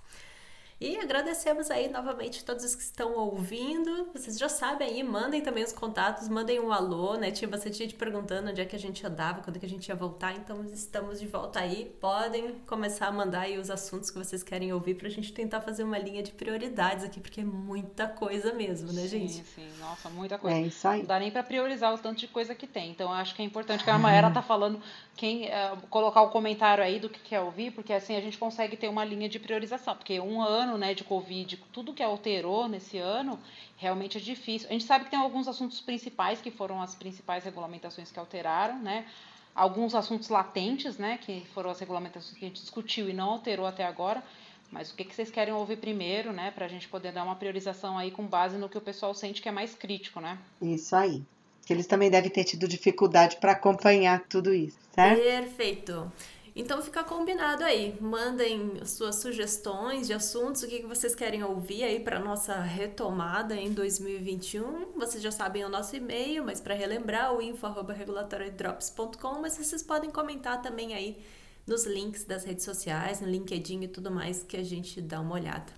E agradecemos aí novamente todos os que estão ouvindo. Vocês já sabem aí, mandem também os contatos, mandem um alô, né? Tinha bastante gente perguntando onde é que a gente andava, quando é que a gente ia voltar, então estamos de volta aí. Podem começar a mandar aí os assuntos que vocês querem ouvir pra gente tentar fazer uma linha de prioridades aqui, porque é muita coisa mesmo, né, gente? Sim, sim, nossa, muita coisa. É isso aí. Não dá nem pra priorizar o tanto de coisa que tem. Então acho que é importante que a Maera tá falando quem uh, colocar o comentário aí do que quer ouvir, porque assim a gente consegue ter uma linha de priorização, porque um ano, né, de Covid, tudo que alterou nesse ano, realmente é difícil. A gente sabe que tem alguns assuntos principais que foram as principais regulamentações que alteraram, né? Alguns assuntos latentes, né, que foram as regulamentações que a gente discutiu e não alterou até agora. Mas o que, que vocês querem ouvir primeiro, né? Para a gente poder dar uma priorização aí com base no que o pessoal sente que é mais crítico, né? Isso aí que eles também devem ter tido dificuldade para acompanhar tudo isso, certo? Perfeito. Então fica combinado aí. Mandem suas sugestões de assuntos, o que vocês querem ouvir aí para nossa retomada em 2021. Vocês já sabem o nosso e-mail, mas para relembrar, o info@regulatoriodrops.com, mas vocês podem comentar também aí nos links das redes sociais, no LinkedIn e tudo mais que a gente dá uma olhada.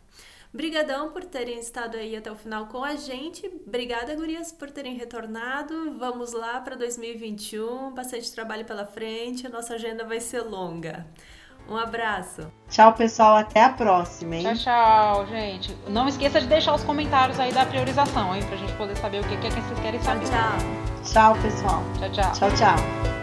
Brigadão por terem estado aí até o final com a gente. Obrigada, gurias, por terem retornado. Vamos lá para 2021. Bastante trabalho pela frente. A nossa agenda vai ser longa. Um abraço. Tchau, pessoal. Até a próxima, hein? Tchau, tchau, gente. Não esqueça de deixar os comentários aí da priorização, hein? Pra gente poder saber o que é que vocês querem saber. Tchau, tchau. Tchau, pessoal. Tchau, tchau. Tchau, tchau.